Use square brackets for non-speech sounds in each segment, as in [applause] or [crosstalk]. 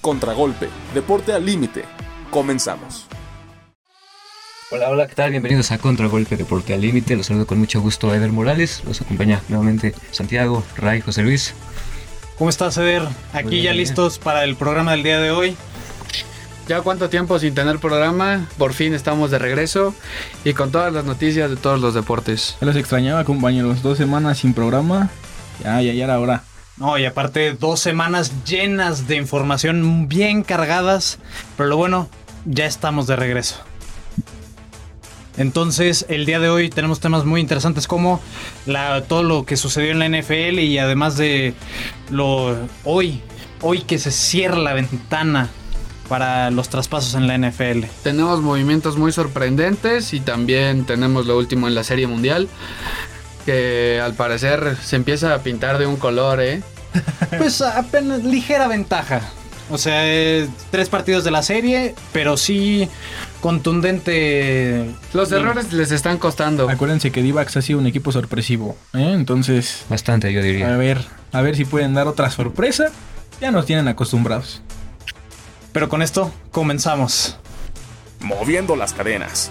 Contragolpe, deporte al límite. Comenzamos. Hola, hola, ¿qué tal? Bienvenidos a Contragolpe Deporte al Límite. Los saludo con mucho gusto a Eder Morales. Los acompaña nuevamente Santiago, Ray, José Luis. ¿Cómo estás, Eder? Aquí bien, ya bien. listos para el programa del día de hoy. Ya cuánto tiempo sin tener programa, por fin estamos de regreso y con todas las noticias de todos los deportes. Ya los extrañaba, compañeros. Dos semanas sin programa. Ya, ya, ya era hora. No, y aparte dos semanas llenas de información bien cargadas, pero lo bueno, ya estamos de regreso. Entonces, el día de hoy tenemos temas muy interesantes como la, todo lo que sucedió en la NFL y además de lo hoy, hoy que se cierra la ventana para los traspasos en la NFL. Tenemos movimientos muy sorprendentes y también tenemos lo último en la Serie Mundial, que al parecer se empieza a pintar de un color, ¿eh? [laughs] Pues apenas ligera ventaja. O sea, eh, tres partidos de la serie, pero sí contundente. Los errores les están costando. Acuérdense que Divax ha sido un equipo sorpresivo. ¿eh? Entonces, Bastante, yo a diría. ver, a ver si pueden dar otra sorpresa. Ya nos tienen acostumbrados. Pero con esto comenzamos. Moviendo las cadenas.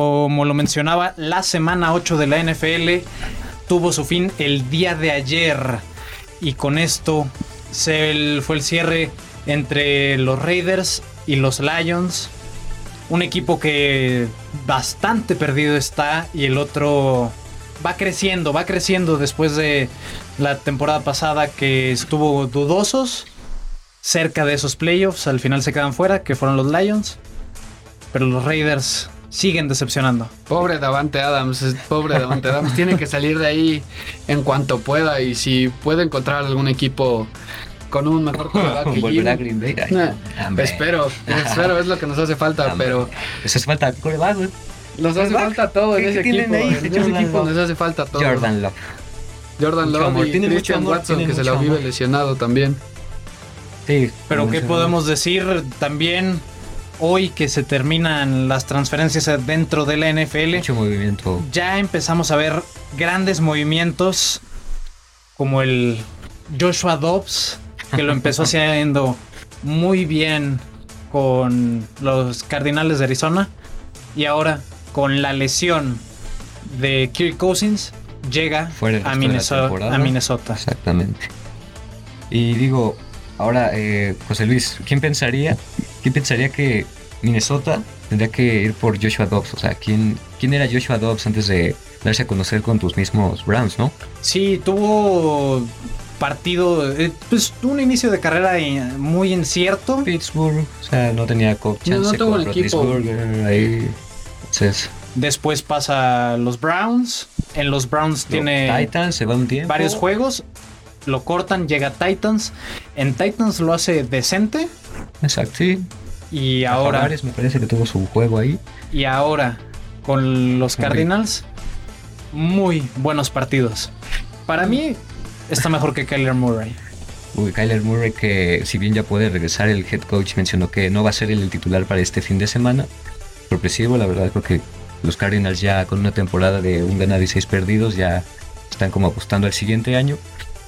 Como lo mencionaba, la semana 8 de la NFL tuvo su fin el día de ayer. Y con esto se fue el cierre entre los Raiders y los Lions. Un equipo que bastante perdido está y el otro va creciendo, va creciendo después de la temporada pasada que estuvo dudosos. Cerca de esos playoffs, al final se quedan fuera, que fueron los Lions. Pero los Raiders siguen decepcionando. Pobre Davante Adams, pobre Davante Adams, tiene que salir de ahí en cuanto pueda y si puede encontrar algún equipo con un mejor [laughs] quarterback que Volver a Jimmy. Green Bay. Ay, Nah, hombre. espero, espero, es lo que nos hace falta, Hombre. pero Les hace falta coreback, güey. nos hace falta todo en ¿Qué- ese equipo. ahí? En ese Jordan equipo Love. nos hace falta todo. Jordan Love. Jordan Mucho Love amor, y tiene mucho Christian amor, Watson tiene que se mucho lo vive amor. lesionado también. Sí. Pero mucho ¿qué amor. podemos decir también hoy que se terminan las transferencias dentro de la NFL? Mucho movimiento. Ya empezamos a ver grandes movimientos como el Joshua Dobbs, que lo empezó [laughs] haciendo muy bien con los Cardinales de Arizona. Y ahora con la lesión de Kirk Cousins llega Fuera a Minnesota, a Minnesota. Exactamente. Y digo, ahora, eh, José Luis, ¿quién pensaría, quién pensaría que Minnesota tendría que ir por Joshua Dobbs? O sea, ¿quién, quién era Joshua Dobbs antes de darse a conocer con tus mismos Browns, no? Sí, tuvo partido, eh, pues un inicio de carrera muy incierto. Pittsburgh, o sea, no tenía co- No, no chance tuvo el equipo. Ahí. Entonces, Después pasa a los Browns. En los Browns tiene Titans se va un tiempo. varios juegos. Lo cortan, llega a Titans. En Titans lo hace decente. Exacto, sí. Y A ahora, Jaguares me parece que tuvo su juego ahí. y ahora con los. Cardinals, muy buenos partidos. Para mí está [laughs] mejor que Kyler Murray. Uy, Kyler Murray que si bien ya puede regresar, el head coach mencionó que no va a ser el titular para este fin de semana. Sorpresivo, la verdad creo que los Cardinals ya con una temporada de un ganado y seis perdidos ya están como apostando al siguiente año.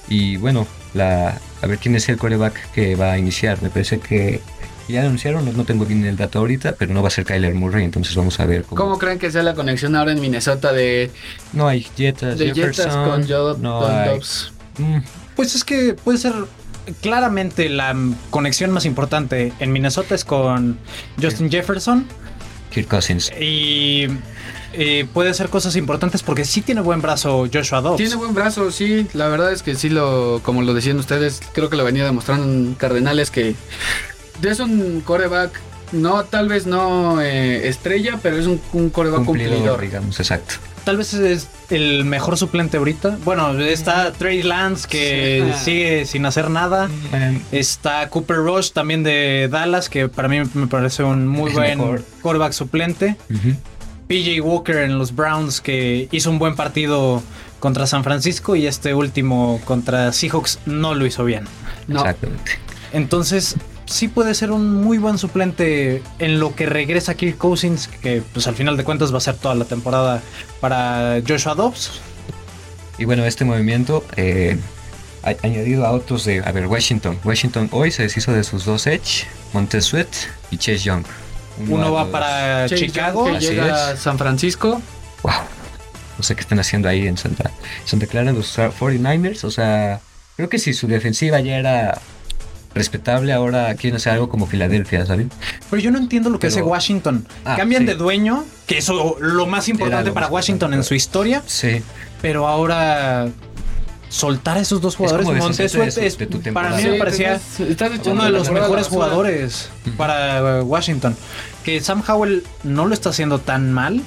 Y bueno, la, a ver quién es el coreback que va a iniciar. Me parece que ya anunciaron, no, no tengo bien el dato ahorita, pero no va a ser Kyler Murray, entonces vamos a ver cómo. ¿Cómo creen que sea la conexión ahora en Minnesota de, No hay Jetas, de Jetas Jefferson, con, Joe, no con hay- Dobbs? Mm, Pues es que puede ser claramente la conexión más importante en Minnesota es con Justin Jefferson. Kirk Cousins. Y eh, puede hacer cosas importantes porque sí tiene buen brazo Joshua Dobbs. Tiene buen brazo, sí. La verdad es que sí lo, como lo decían ustedes, creo que lo venía demostrando en Cardenales que es un coreback, no, tal vez no eh, estrella, pero es un, un coreback Cumplidor, cumplidor. digamos, exacto. Tal vez es el mejor suplente ahorita. Bueno, está Trey Lance que Sí. sigue sin hacer nada. Está Cooper Rush también de Dallas, que para mí me parece un muy Es buen mejor. quarterback suplente. ujú. PJ Walker en los Browns, que hizo un buen partido contra San Francisco y este último contra Seahawks no lo hizo bien. No, Exactamente. Entonces, sí puede ser un muy buen suplente en lo que regresa Kirk Cousins, que pues al final de cuentas va a ser toda la temporada para Joshua Dobbs. Y bueno, este movimiento, eh, a- añadido a otros de, a ver, Washington. Washington hoy se deshizo de sus dos Edge, Montez Sweat y Chase Young. Uno va para Chase Chicago. Young, que llega a San Francisco. Wow. No sé qué están haciendo ahí en Santa, Santa Clara los 49ers. O sea, creo que si su defensiva ya era respetable, ahora quieren hacer algo como Filadelfia, ¿saben? Pero yo no entiendo lo que Pero- hace Washington. Ah, Cambian sí. de dueño, que eso lo más importante lo para más Washington importante, en su historia, Sí. pero ahora soltar a esos dos jugadores. de es- de tu para mí me parecía estás- estás echando uno de los mejores jugadores para Washington. Que Sam Howell no lo está haciendo tan mal.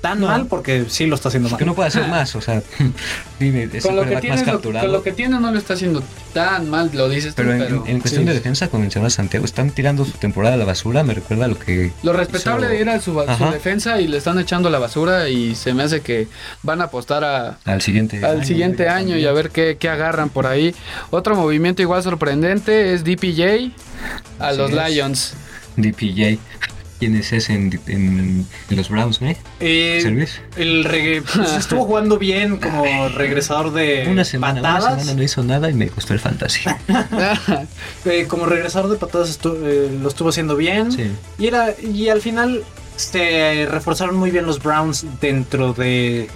Tan No. mal porque sí lo está haciendo Que no mal. puede hacer más, o sea, [laughs] dime, es Con lo, que tiene, más lo- con lo que tiene no lo está haciendo tan mal, lo dices tú, Pero en, pero, en cuestión sí. de defensa, como mencionaba Santiago, están tirando su temporada a la basura. Me recuerda a lo que. Lo respetable hizo era su, defensa y le están echando la basura y se me hace que van a apostar a, al siguiente al siguiente año y a ver qué, qué agarran por ahí. Otro movimiento igual sorprendente es DPJ a Así los es. Lions. DPJ. ¿Quién es en, en- en los Browns, eh? Eh, ¿Service? el regre- [laughs] pues, estuvo jugando bien como regresador de Una semana, una patadas. semana no hizo nada y me costó el fantasy. [laughs] Eh, como regresador de patadas estu- eh, lo estuvo haciendo bien. Sí. Y, era, y al final se reforzaron muy bien los Browns dentro de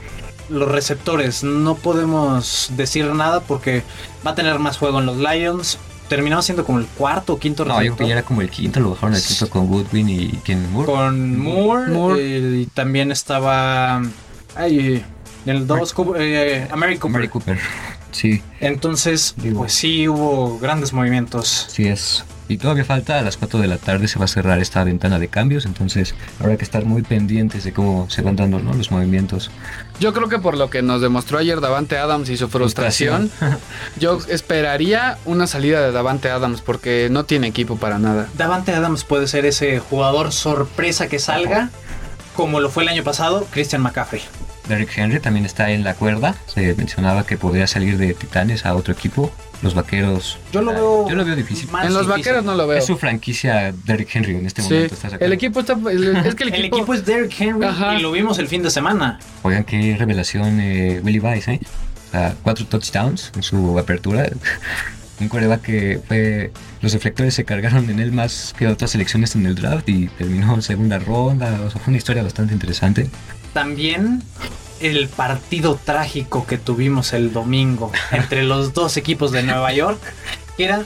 los receptores. No podemos decir nada porque va a tener más juego en los Lions. Terminó siendo como el cuarto o quinto No, yo creo que ya era como el quinto, lo bajaron al quinto con Goodwin y quien Moore. Con Moore, Moore. eh, y también estaba ay, el 2 eh, Amari Cooper. Mary Cooper. Sí, Entonces, Digo. pues sí hubo grandes movimientos. sí es. Y todavía falta, a las 4 de la tarde se va a cerrar esta ventana de cambios, entonces habrá que estar muy pendientes de cómo se van dando ¿no? los movimientos. Yo creo que por lo que nos demostró ayer Davante Adams y su frustración, yo esperaría una salida de Davante Adams porque no tiene equipo para nada. Davante Adams puede ser ese jugador sorpresa que salga, como lo fue el año pasado, Christian McCaffrey. Derrick Henry también está en la cuerda. Se mencionaba que podría salir de Titanes a otro equipo. Los vaqueros. Yo lo veo. Yo lo veo difícil. más en los difícil. vaqueros no lo veo. Es su franquicia Derrick Henry en este Sí, momento. ¿estás el equipo está. el- es que el [laughs] El equipo, es Derrick Henry Ajá. y lo vimos el fin de semana. Oigan, qué revelación eh, Willie Vice, ¿eh? Cuatro touchdowns en su apertura. [laughs] Un coreback que fue. Los reflectores se cargaron en él más que otras selecciones en el draft y terminó en segunda ronda. O sea, fue una historia bastante interesante. También el partido trágico que tuvimos el domingo [laughs] entre los dos equipos de Nueva York, que era.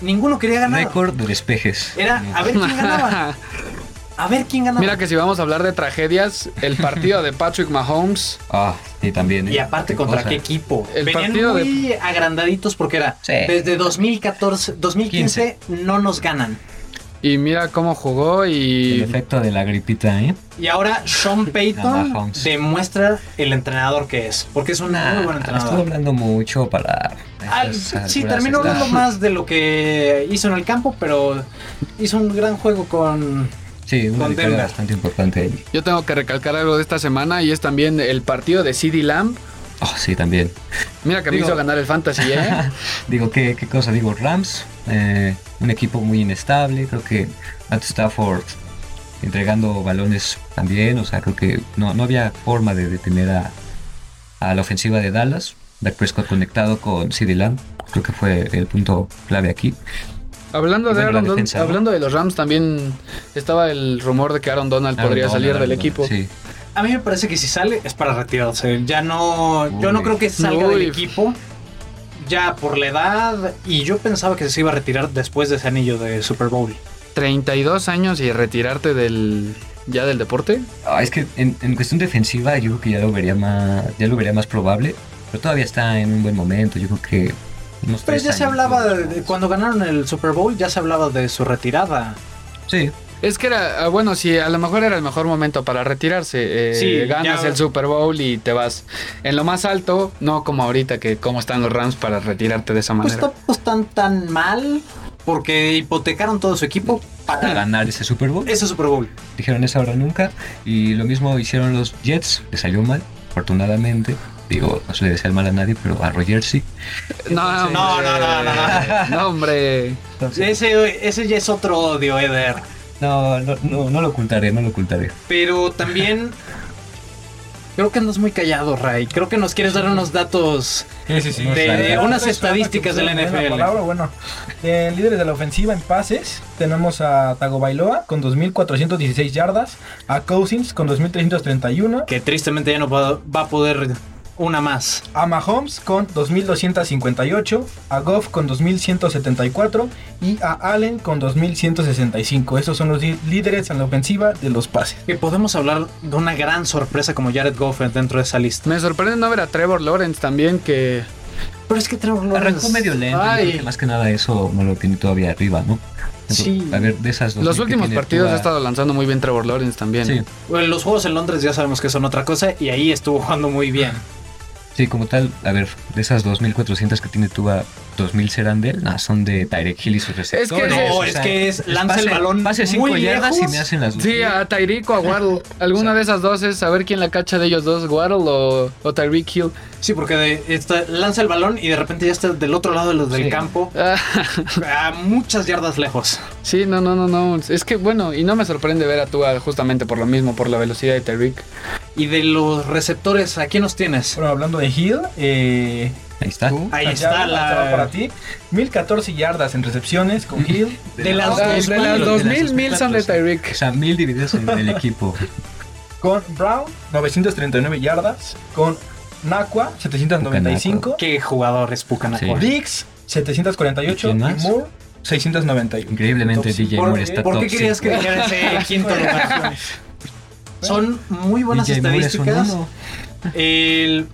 Ninguno quería ganar. Récord de despejes. Era a ver quién ganaba. [laughs] A ver quién ganaba. Mira que si vamos a hablar de tragedias, el partido de Patrick Mahomes, [laughs] Ah, sí, también. ¿eh? Y aparte, ¿contra cosa. qué equipo? El Venían partido de- muy agrandaditos porque era Sí. desde 2014, 2015 no nos ganan. Y mira cómo jugó El y efecto de la gripita, ¿eh? Y ahora Sean Payton demuestra el entrenador que es, porque es un Nah, muy buen estoy entrenador. hablando mucho para. Ah, sí, terminó hablando más de lo que hizo en el campo, pero hizo un gran juego con... Sí, una bastante importante ahí. yo tengo que recalcar algo de esta semana y es también el partido de CD Lamb. Oh, sí, también. Mira que me Digo- hizo ganar el fantasy, ¿eh? [laughs] Digo, ¿qué, qué cosa? Digo, Rams, eh, un equipo muy inestable. Creo que Matt Stafford entregando balones también. O sea, creo que no, no había forma de detener a, a la ofensiva de Dallas. Dak Prescott conectado con CD Lamb. Creo que fue el punto clave aquí. hablando de hablando de los Rams también estaba el rumor de que Aaron Donald Aaron podría Donald, salir del equipo. Sí. A mí me parece que si sale es para retirarse. Ya no... Yo no creo que salga Uy. del equipo. Ya por la edad. Y yo pensaba que se iba a retirar después de ese anillo de Super Bowl. 32 años y retirarte del ya del deporte. Ah, es que en, en cuestión defensiva yo creo que ya lo vería más, ya lo vería más probable, pero todavía está en un buen momento. Yo creo que Pero ya se hablaba, ¿no? de, de- cuando ganaron el Super Bowl, ya se hablaba de su retirada. Sí, Es que era, ah, bueno, sí, a lo mejor era el mejor momento para retirarse. eh, Sí, ganas ya- el Super Bowl y te vas en lo más alto, no como ahorita que cómo están los Rams para retirarte de esa Pues manera. tampoco están tan mal porque hipotecaron todo su equipo para ganar ese Super Bowl. ese Super Bowl. Dijeron esa hora nunca. Y lo mismo hicieron los Jets, le salió mal, afortunadamente. Digo, no se le desea el mal a nadie, pero a Rogers sí. no, No, no, no, no, no. no, hombre. Ese, ese ya es otro odio, Eder. No, no, no, no lo ocultaré, no lo ocultaré. Pero también Creo que andas muy callado, Ray. Creo que nos quieres dar unos datos Sí, sí, sí. De- unas estadísticas de la NFL. la palabra, bueno, de líderes de la ofensiva en pases, tenemos a Tagovailoa con 2.416 yardas, a Cousins con 2.331, que tristemente ya no va va a poder una más. a Mahomes con 2.258, a Goff con 2.174 y a Allen con 2.165. Estos son los lí- líderes en la ofensiva de los pases. Que podemos hablar de una gran sorpresa como Jared Goff dentro de esa lista. Me sorprende no ver a Trevor Lawrence también, que Pero es que Trevor Lawrence- Arrancó medio lento. Ay. que más que nada eso no lo tiene todavía arriba, ¿no? Sí. A ver, de esas dos. los últimos partidos ha estado lanzando muy bien Trevor Lawrence también. Sí, Bueno, los juegos en Londres ya sabemos que son otra cosa y ahí estuvo jugando muy bien. Sí, como tal, a ver, de esas 2.400 que tiene Tua, 2.000 serán de él, nah, son de Tyreek Hill y sus receptores. No, o es sea, que es lanza el balón Pase 5 muy yardas y me hacen las dos. Sí, a Tyreek o a [laughs] Waddle. Alguna de esas dos es saber quién la cacha de ellos dos, Waddle o, o Tyreek Hill. Sí, porque de- está- lanza el balón y de repente ya está del otro lado de los del Sí. campo, [laughs] a muchas yardas lejos. sí, no, no, no, no. Es que bueno, y no me sorprende ver a Tua justamente por lo mismo, por la velocidad de Tyreek. Y de los receptores, ¿a quién nos tienes? Bueno, hablando de Hill, eh, Ahí está. Ahí está ahí va para la... ti. 1014 yardas en recepciones con Hill. De las Ah, dos de mil. las de 2000, las mil son de 2400. Tyreek. O sea, mil divididos en el equipo. [laughs] Con Brown, 939 yardas. Con Nakua, 795. Qué jugador es Pucanacua. Sí. Dix, 748. ¿Y quién Y más? Moore, 691. Increíblemente, Top DJ ¿Por, Moore está por qué top querías que dijera ese [laughs] quinto lugar? Son muy buenas DJ Moore es un estadísticas. uno. El-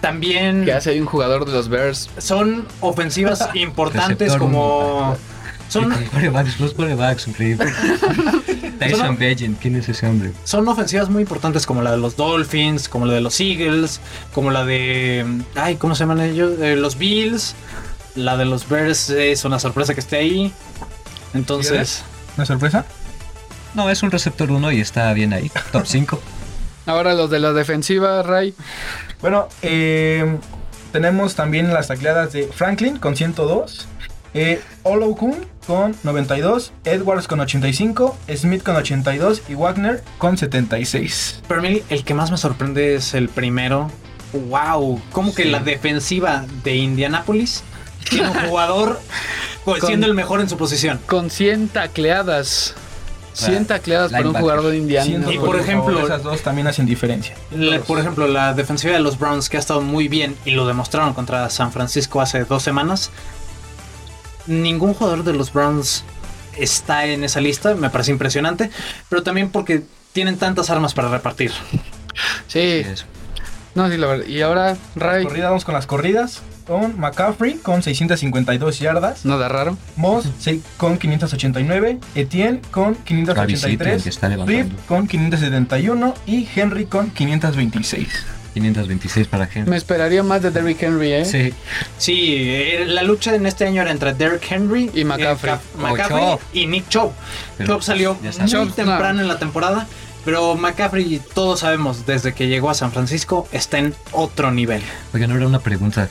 también Que hace ahí un jugador de los Bears. son ofensivas [laughs] importantes Receptor como... Son, corebacks, los corebacks, increíble. [laughs] Tyson Bagent, ¿quién es ese hombre? son ofensivas muy importantes como la de los Dolphins, como la de los Eagles, como la de... Ay, ¿cómo se llaman ellos? Eh, los Bills. La de los Bears es una sorpresa que esté ahí. Entonces... ¿Una sorpresa? No, es un receptor 1 y está bien ahí. Top [laughs] 5. Ahora los de la defensiva, Ray. Bueno, eh, tenemos también las tacleadas de Franklin con 102. Eh, Olokun con 92. Edwards con 85. Smith con 82. Y Wagner con 76. Para mí el que más me sorprende es el primero. Wow, como que Sí. la defensiva de Indianapolis tiene un [laughs] jugador pues, Con- siendo el mejor en su posición. Con 100 tacleadas. 100 tacleadas para un jugador de Indiana. Y por ejemplo- favor, esas dos también hacen diferencia. La- por ejemplo, la defensiva de los Browns que ha estado muy bien y lo demostraron contra San Francisco hace dos semanas. Ningún jugador de los Browns está en esa lista, me parece impresionante, pero también porque tienen tantas armas para repartir. Sí, no, sí, la verdad. Y ahora, Ray. Corrida, vamos con las corridas. Con McCaffrey con 652 yardas. No da raro. Moss con 589. Etienne con Travis Etienne, 583. que está Reed levantando. con 571. Y Henry con 526. 526 para Henry. Me esperaría más de Derrick Henry, ¿eh? Sí, Sí, eh, la lucha en este año era entre Derrick Henry Y McCaffrey. eh, Ca- McCaffrey y Nick Chubb. Chubb salió muy temprano no. en la temporada, pero McCaffrey, todos sabemos, desde que llegó a San Francisco, está en otro nivel. Oigan, ahora una pregunta.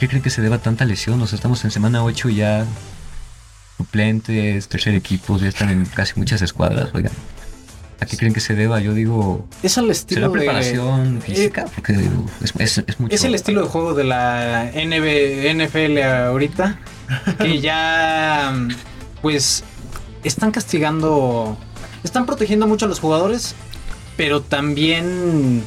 ¿Qué creen que se deba a tanta lesión? O sea, estamos en semana 8 y ya suplentes, tercer equipo, ya están en casi muchas escuadras, oigan. ¿A qué creen que se deba? Yo digo, Es el estilo ¿será de- preparación eh, física? Porque digo, es, es, es mucho. Es el estilo de juego de la NB NFL ahorita, que [laughs] ya, pues, están castigando, están protegiendo mucho a los jugadores, pero también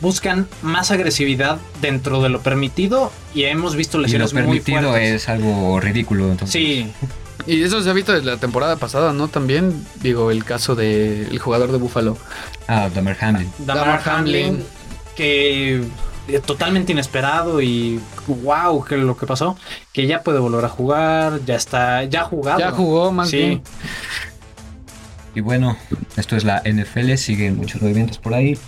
buscan más agresividad dentro de lo permitido y hemos visto Y lo lesiones muy permitido fuertes. es algo ridículo, entonces. Sí, [laughs] Y eso se ha visto desde la temporada pasada, ¿no? También, digo, el caso del jugador de Buffalo. Ah, Damar Hamlin. Damar Damar Hamlin, Hamlin. que eh, totalmente inesperado y wow, que lo que pasó, que ya puede volver a jugar, ya está, ya ha jugado. Ya jugó más Sí. bien. Y bueno, esto es la NFL, siguen muchos movimientos por ahí.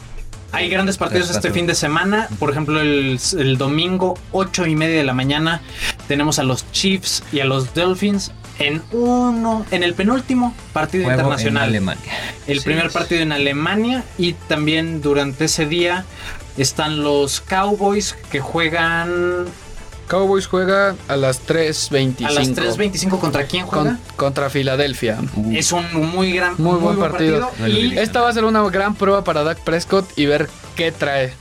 Hay grandes partidos este fin de semana. Por ejemplo, el, el domingo, 8 y media de la mañana, tenemos a los Chiefs y a los Dolphins en uno, en el penúltimo partido Juego en internacional. Alemania. el Sí, primer es- partido en Alemania y también durante ese día están los Cowboys que juegan Cowboys juega a las 3.25. a las 3.25 contra quién juega. con- contra Filadelfia. Uh, Es un muy gran, Muy buen partido. Lo y. Esta va a ser una gran prueba para Dak Prescott y ver qué trae.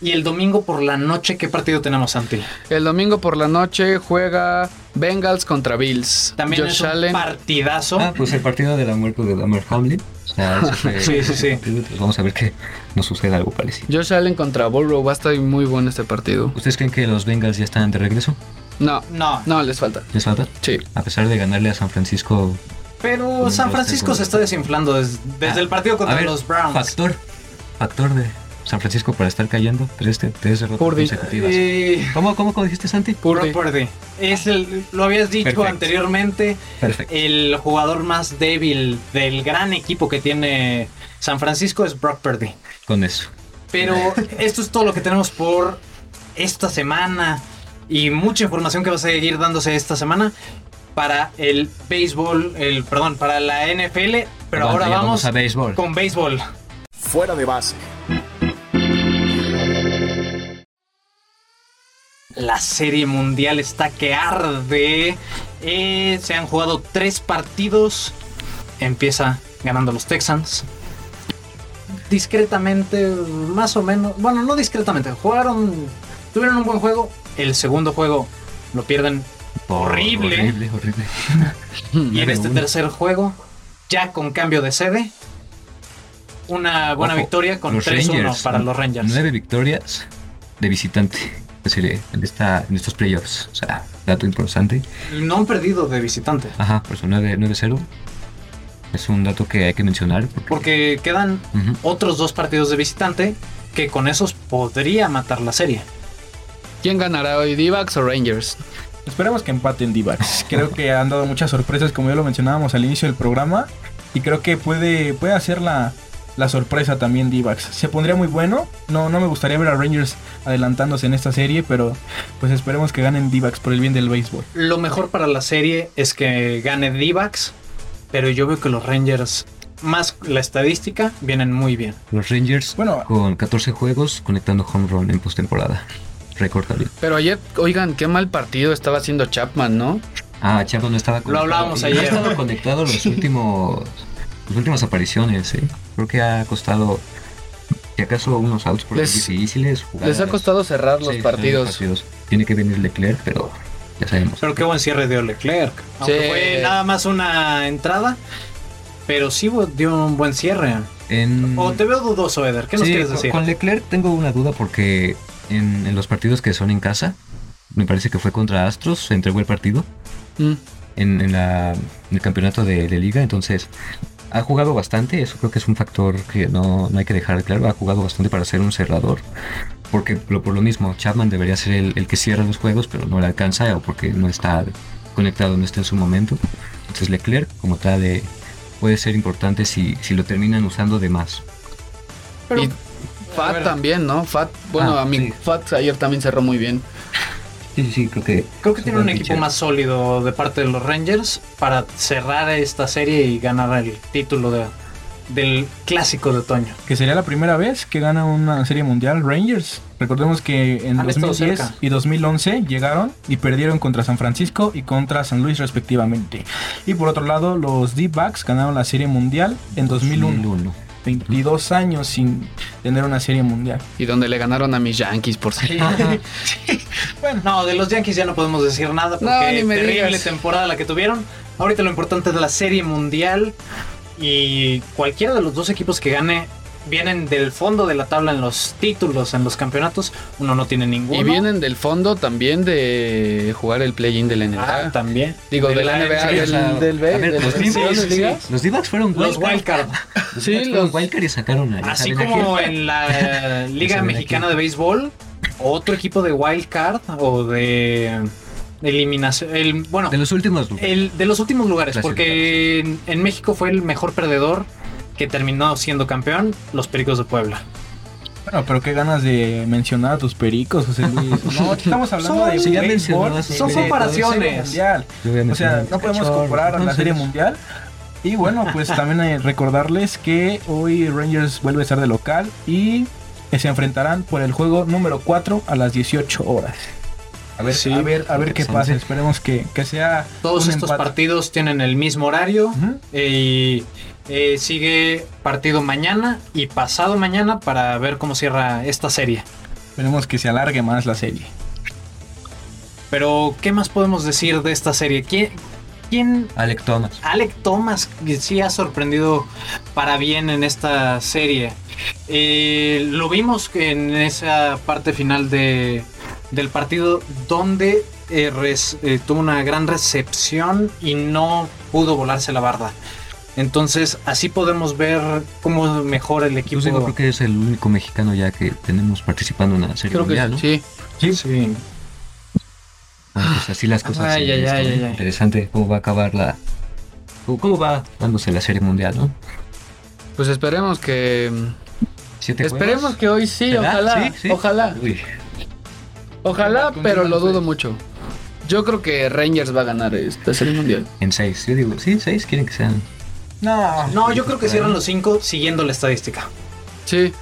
Y el domingo por la noche, ¿qué partido tenemos, Santi? El domingo por la noche juega Bengals contra Bills. También Josh es un Allen. partidazo. Ah, pues el partido de la muerte de Damar Hamlin. O sea, ese fue- [laughs] Sí, sí, sí. pues Vamos a ver que nos suceda algo parecido. Josh Allen contra Burrow. Va a estar muy bueno este partido. ¿Ustedes creen que los Bengals ya están de regreso? No, No, no, les falta. ¿Les falta? Sí. A pesar de ganarle a San Francisco. pero San Francisco se está desinflando desde, desde Ah, el partido a contra ver, los Browns. Factor. Factor de San Francisco para estar cayendo. Tres, de- tres derrotas Purdy. consecutivas. Eh, ¿Cómo, cómo, cómo dijiste, Santi? Purdy. Brock Purdy. Es el, lo habías dicho Perfecto. anteriormente, Perfecto. el jugador más débil del gran equipo que tiene San Francisco es Brock Purdy. Con eso. Pero [laughs] esto es todo lo que tenemos por esta semana y mucha información que va a seguir dándose esta semana para el béisbol, el perdón, para la NFL, pero ahora ya vamos a béisbol. con béisbol. Fuera de base. La serie mundial está que arde. Eh, se han jugado tres partidos. Empieza ganando los Texans. Discretamente, más o menos. Bueno, no discretamente. Jugaron. Tuvieron un buen juego. El segundo juego lo pierden. Horrible. Horrible, horrible. [laughs] Y en este 9-1. tercer juego, ya con cambio de sede, una buena Ojo, victoria con los 3-1 Rangers, para los Rangers. Nueve victorias de visitante serie, en, esta, en estos playoffs. O sea, dato importante. No han perdido de visitante. Ajá, por eso 9 9-0. Es un dato que hay que mencionar. Porque, Porque quedan otros dos partidos de visitante que con esos podría matar la serie. ¿Quién ganará hoy, D-backs o Rangers? Esperemos que empaten D-backs. Creo que han dado muchas sorpresas, como ya lo mencionábamos al inicio del programa. Y creo que puede, puede hacer la, la sorpresa también D-backs. Se pondría muy bueno. No, no me gustaría ver a Rangers adelantándose en esta serie, pero pues esperemos que ganen D-backs por el bien del béisbol. Lo mejor para la serie es que gane D-backs, pero yo veo que los Rangers, más la estadística, vienen muy bien. Los Rangers Bueno. con 14 juegos conectando home run en postemporada. Récord también. Pero ayer, oigan, qué mal partido estaba haciendo Chapman, ¿no? Ah, Chavo no estaba conectado. hablábamos Y no ayer. ha estado conectado los últimos. Las últimas apariciones, ¿eh? Creo que ha costado. Si acaso unos outs por Les- difíciles. jugadas. Les ha costado cerrar los Sí, partidos. Tiene que venir Leclerc, pero ya sabemos. Pero qué buen cierre dio Leclerc. Aunque Sí. fue nada más una entrada, pero sí dio un buen cierre. En... O te veo dudoso, Eder. ¿Qué nos Sí, quieres con- decir? Con Leclerc tengo una duda porque en, en los partidos que son en casa, me parece que fue contra Astros, se entregó el partido Mm. en, en la- en el campeonato de, de liga, entonces ha jugado bastante, eso creo que es un factor que no, no hay que dejar de claro, ha jugado bastante para ser un cerrador, porque lo- por lo mismo, Chapman debería ser el, el que cierra los juegos, pero no le alcanza o porque no está conectado, no está en su momento. Entonces Leclerc como tal eh, puede ser importante si, si lo terminan usando de más. Pero- Y Fat también, ¿no? Fat, bueno, Ah, a mí sí. Fat ayer también cerró muy bien. Sí, sí, sí, creo que... Creo que tiene un equipo pitcher. más sólido de parte de los Rangers para cerrar esta serie y ganar el título de- del clásico de otoño. Que sería la primera vez que gana una serie mundial Rangers. Recordemos que en Han estado 2010 cerca. y 2011 llegaron y perdieron contra San Francisco y contra San Luis respectivamente. Y por otro lado, los D-Backs ganaron la serie mundial en 2001. 2001. 22 años sin tener una serie mundial. Y donde le ganaron a mis Yankees, por si. [laughs] [laughs] Bueno, no, de los Yankees ya no podemos decir nada porque No, terrible digas. temporada la que tuvieron. Ahorita lo importante es la serie mundial y cualquiera de los dos equipos que gane vienen del fondo de la tabla en los títulos, en los campeonatos. Uno no tiene ninguno. Y vienen del fondo también de jugar el play-in de la NBA. Ah, también. Digo, de la NBA, sí, del, B, a ver, de los grandes sí, sí. D-backs fueron Los wildcard. Los Sí, D-backs los- wildcard y sacaron a... Así como en la [laughs] Liga Mexicana de Béisbol, otro equipo de wildcard o de eliminación. El, bueno, De los últimos lugares. el, de los últimos lugares, porque en, en México fue el mejor perdedor que terminó siendo campeón, los Pericos de Puebla. Bueno, pero qué ganas de mencionar a tus pericos, José [laughs] Luis. No, estamos hablando Son- de ya béisbol, Son comparaciones. mundial. O sea, no podemos comparar a la serie mundial. Y bueno, pues también eh, recordarles que hoy Rangers vuelve a estar de local y eh, se enfrentarán por el juego número 4 a las 18 horas. A ver, Sí, a ver, a ver qué pasa. Esperemos que, que sea Todos un estos empate. partidos tienen el mismo horario eh, y Eh, sigue partido mañana y pasado mañana para ver cómo cierra esta serie. Esperemos que se alargue más la serie. Pero, ¿qué más podemos decir de esta serie? ¿Quién, quién Alec Thomas. Alec Thomas que sí ha sorprendido para bien en esta serie. Eh, lo vimos en esa parte final de, del partido donde eh, res- eh, tuvo una gran recepción y no pudo volarse la barda. Entonces así podemos ver cómo mejora el equipo. Incluso creo que es el único mexicano ya que tenemos participando en una serie Creo que mundial, ¿no? sí. Sí. Bueno, pues así las cosas. Ay, en ay. Interesante cómo va a acabar la... cómo- ¿Cómo va dándose la serie mundial, no? Pues esperemos que. ¿Siete Esperemos que hoy sí, ¿Será? ojalá. Sí, sí. Ojalá. Uy, Ojalá, pero lo dudo mucho. Yo creo que Rangers va a ganar esta serie mundial. en seis. Yo digo, sí, seis quieren que sean. No, No, yo creo que cierran los cinco siguiendo la estadística. Sí.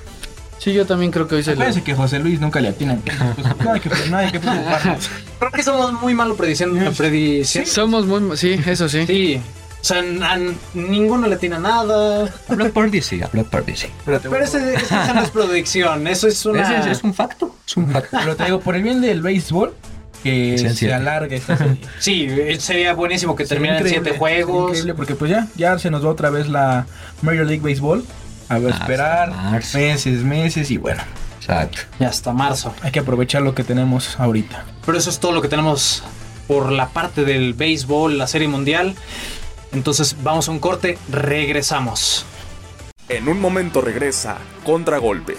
Sí, yo también creo que hoy se lo. Acuérdense que José Luis nunca le atina. [laughs] Pues, no hay que, no hay que preocuparnos. Creo que somos muy malos prediciendo. prediciendo. Somos muy. Sí, eso sí. Sí. O sea, a ninguno le tiene nada. A Black Party sí, a Black Party sí. Pero Pero ese, esa no es predicción, eso es una... Ese es, es un facto. Es un facto. [laughs] pero te digo, por el bien del béisbol, que se siete. alargue esta [laughs] serie. Sí, eh, sería buenísimo que Sería terminaran increíble, siete juegos. Increíble porque pues ya, ya se nos va otra vez la Major League Baseball. A ver, Ah, esperar marzo. meses, meses y bueno, Exacto. Y hasta marzo. hay que aprovechar lo que tenemos ahorita. Pero eso es todo lo que tenemos por la parte del béisbol, la serie mundial. Entonces vamos a un corte, regresamos. En un momento regresa Contragolpe.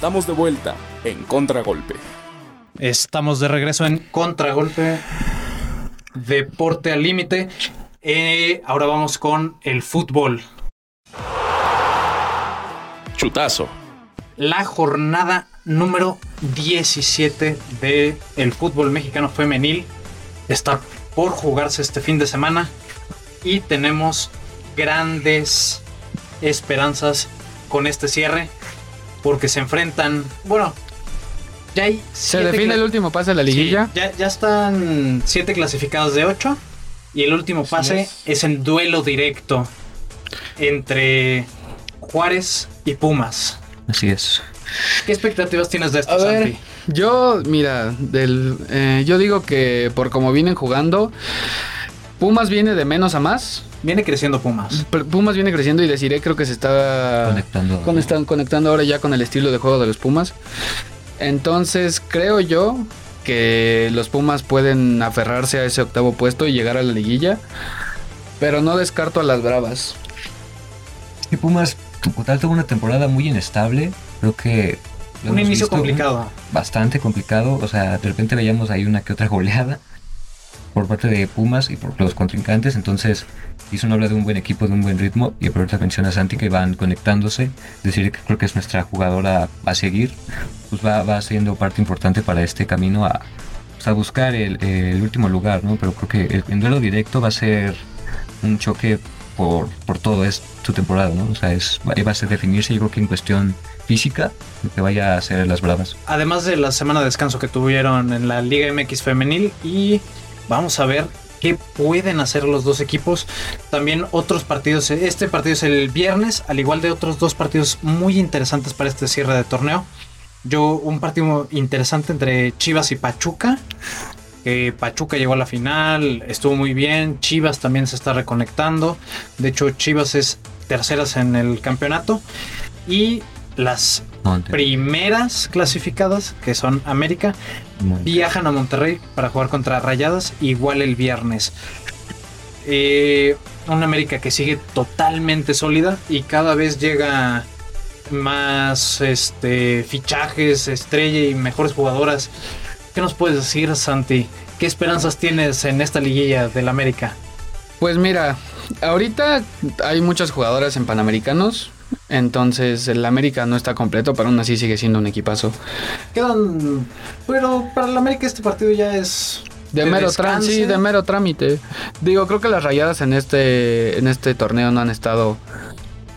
Estamos de vuelta en Contragolpe. Estamos de regreso en Contragolpe Deporte al Límite. Eh, ahora vamos con el fútbol. Chutazo. La jornada número 17 de el fútbol mexicano femenil está por jugarse este fin de semana y tenemos grandes esperanzas con este cierre porque se enfrentan, bueno, ya hay Se siete define el último pase de la liguilla. Sí, ya, ya están siete clasificados de 8 y el último pase es. es en duelo directo entre Juárez y Pumas. Así es. ¿Qué expectativas tienes de esto, A ver, Santi? yo, mira, del, eh, yo digo que por como vienen jugando, Pumas viene de menos a más. Viene creciendo Pumas. Pumas viene creciendo y deciré creo que se está Conectando. con- están conectando ahora ya con el estilo de juego de los Pumas. Entonces creo yo que los Pumas pueden aferrarse a ese octavo puesto y llegar a la liguilla. Pero no descarto a las Bravas. Y Pumas, como tal, tuvo una temporada muy inestable. Creo que. Un inicio visto, complicado. Bastante complicado. O sea, de repente veíamos ahí una que otra goleada. Por parte de Pumas y por los contrincantes. Entonces, una habla de un buen equipo, de un buen ritmo. Y ahorita menciona a Santi que van conectándose. Decir que creo que es nuestra jugadora a seguir. Pues va, va siendo parte importante para este camino a, pues, a buscar el, el último lugar, ¿no? Pero creo que el- duelo directo va a ser un choque por, por todo, es su temporada, ¿no? O sea, es, va a ser definirse, yo creo que en cuestión física, que vaya a ser las bravas. Además de la semana de descanso que tuvieron en la Liga MX femenil y vamos a ver qué pueden hacer los dos equipos. También otros partidos, este partido es el viernes, al igual de otros dos partidos muy interesantes para este cierre de torneo. Yo un partido interesante entre Chivas y Pachuca. Pachuca llegó a la final, estuvo muy bien. Chivas también se está reconectando. De hecho, Chivas es terceras en el campeonato. Y las Primeras clasificadas, que son América, viajan a Monterrey para jugar contra Rayadas, igual el viernes. Eh, una América que sigue totalmente sólida y cada vez llega más este, fichajes, estrella y mejores jugadoras. ¿Qué nos puedes decir, Santi? ¿Qué esperanzas tienes en esta liguilla del América? Pues mira, ahorita hay muchas jugadoras en Panamericanos. Entonces el América no está completo, pero aún así sigue siendo un equipazo. Quedan. Pero para el América este partido ya es. De mero trámite, sí, de mero trámite. Digo, creo que las rayadas en este, en este torneo no han estado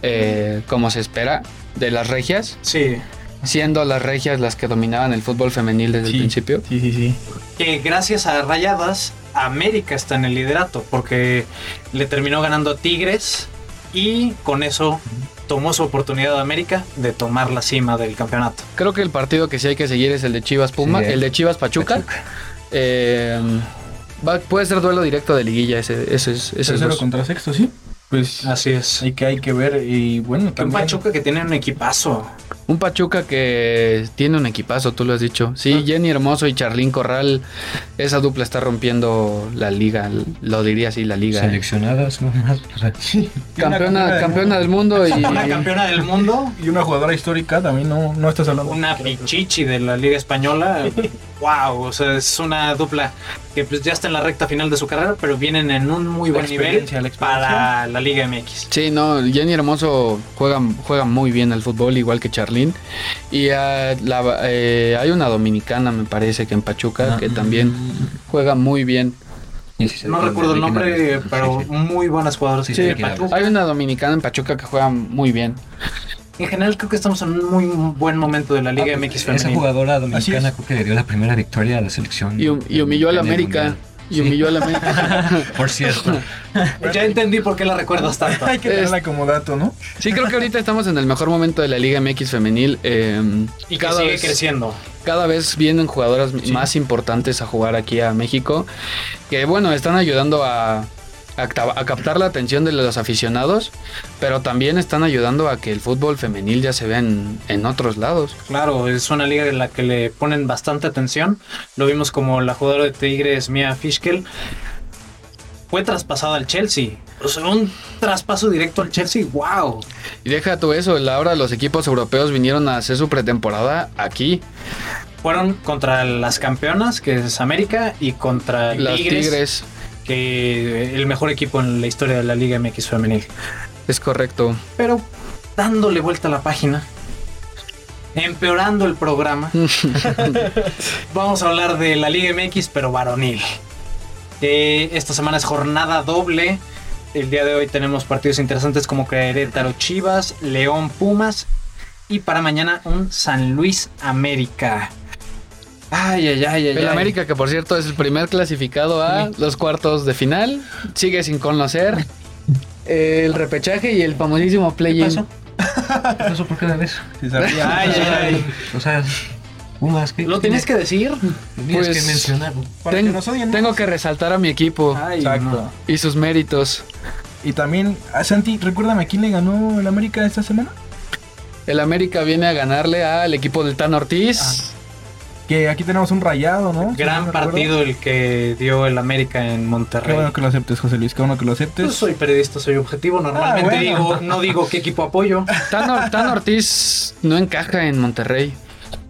eh, como se espera de las regias, Sí. siendo las regias las que dominaban el fútbol femenil desde Sí. el principio. Sí, sí, sí. que gracias a Rayadas, América está en el liderato, porque le terminó ganando a Tigres y con eso tomó su oportunidad a América de tomar la cima del campeonato. Creo que el partido que sí hay que seguir es el de Chivas Puma, Sí, el de Chivas Pachuca. Eh, va- puede ser duelo directo de liguilla ese, ese es ese es Tercero dos. contra sexto, sí. Pues Así es. hay que, hay que ver. Y bueno, Un. Pachuca que tiene un equipazo. Un Pachuca que tiene un equipazo, tú lo has dicho. Ah. Sí, Jenny Hermoso y Charlín Corral, esa dupla está rompiendo la liga, lo diría así, la liga. ¿eh? Seleccionadas nomás. [laughs] sea, Sí. Campeona, campeona del mundo y [laughs] Una campeona del mundo, Y una jugadora histórica también no, no estás hablando. una pichichi de la Liga Española. Wow, o sea, es una dupla que pues ya está en la recta final de su carrera, pero vienen en un muy buen nivel la para la Liga MX. Sí, no, Jenny Hermoso juega, juega muy bien al fútbol, igual que Charlín. Y ah, la- eh, hay una dominicana, me parece, que en Pachuca, Ah, que también juega muy bien. si No recuerdo el nombre, pero sí, sí. muy buenas jugadoras. Sí. Hay una dominicana en Pachuca que juega muy bien. En general creo que estamos en un muy buen momento de la Liga Ah, MX Esa femenil. jugadora dominicana es. creo que le dio la primera victoria a la selección. Y, hum- y humilló al América. Mundial. Y humilló al América. [laughs] Por cierto. [laughs] Ya entendí por qué la recuerdas tanto. Hay que tenerla como dato, ¿no? Sí, creo que ahorita estamos en el mejor momento de la Liga MX femenil. eh, Y que cada sigue vez- creciendo. cada vez vienen jugadoras más importantes a jugar aquí a México, que bueno, están ayudando a, a, ca- a captar la atención de los aficionados, pero también están ayudando a que el fútbol femenil ya se vea en, en otros lados. Claro, es una liga en la que le ponen bastante atención. Lo vimos como la jugadora de Tigres, Mia Fischkel, fue traspasada al Chelsea. O sea, un traspaso directo al Chelsea, wow. Y deja tú eso, ahora los equipos europeos vinieron a hacer su pretemporada aquí. Fueron contra las campeonas, que es América, y contra Las Tigres, Tigres, que el mejor equipo en la historia de la Liga MX femenil. es correcto. Pero dándole vuelta a la página, empeorando el programa, [laughs] vamos a hablar de la Liga MX, pero varonil. Eh, esta semana es jornada doble. El día de hoy tenemos partidos interesantes como Querétaro Chivas, León Pumas y para mañana un San Luis América. Ay, ay, ay, ay. El ay. América, que por cierto es el primer clasificado a los cuartos de final, sigue sin conocer el repechaje y el famosísimo ¿Qué play-in. pasó? ¿Qué pasó por vez? Sí, sabía. Ay, ay, ay. O sea, ¿qué? ¿Lo tienes que decir? Tienes Pues- que mencionarlo. Para Ten- que nos odien más. tengo que resaltar a mi equipo Ay, Exacto. no. y sus méritos. Y también, a Santi, recuérdame, ¿a quién le ganó el América esta semana? El América viene a ganarle al equipo del Tan Ortiz. Que aquí tenemos un rayado, ¿no? Si no Gran partido el que dio el América en Qué Monterrey. bueno que lo aceptes, José Luis, qué bueno que lo aceptes. Pues soy periodista, soy objetivo. Normalmente Ah, bueno. digo, no digo qué equipo apoyo. Tan, Or- Tan Ortiz no encaja en Monterrey.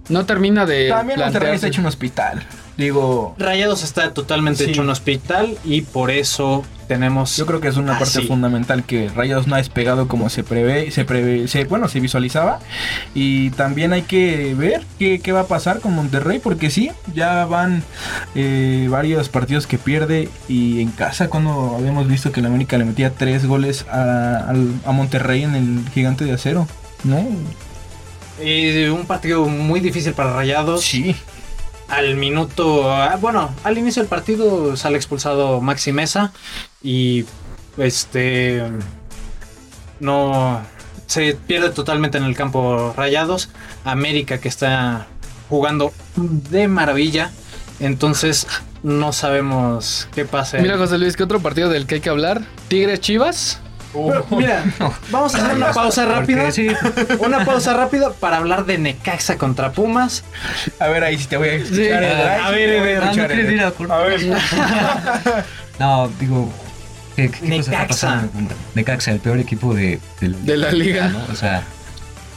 no termina de También Monterrey plantearse. está hecho un hospital. Digo, Rayados está totalmente Sí. hecho un hospital y por eso tenemos. yo creo que es una parte fundamental que Rayados no ha despegado como se prevé, se prevé, se, bueno, se visualizaba. Y también hay que ver qué, qué va a pasar con Monterrey, porque sí, ya van eh, varios partidos que pierde. Y en casa, cuando habíamos visto que la América le metía tres goles a, a Monterrey en el gigante de acero, ¿no? Eh, un partido muy difícil para Rayados. Sí. Al minuto, ah, bueno, al inicio del partido sale expulsado Maxi Mesa y este no se pierde totalmente en el campo Rayados. América que está jugando de maravilla, entonces no sabemos qué pasa. Mira, José Luis, ¿qué otro partido del que hay que hablar? Tigres Chivas. Pero, mira, vamos a hacer una pausa rápida. Sí, Una pausa rápida para hablar de Necaxa contra Pumas. A ver, ahí sí te voy a escuchar. Sí. Ahí A ver, no a ver. [laughs] No, digo. ¿Qué, qué cosa está Necaxa. pasando? Necaxa, el peor equipo de, De la liga. ¿no? O sea,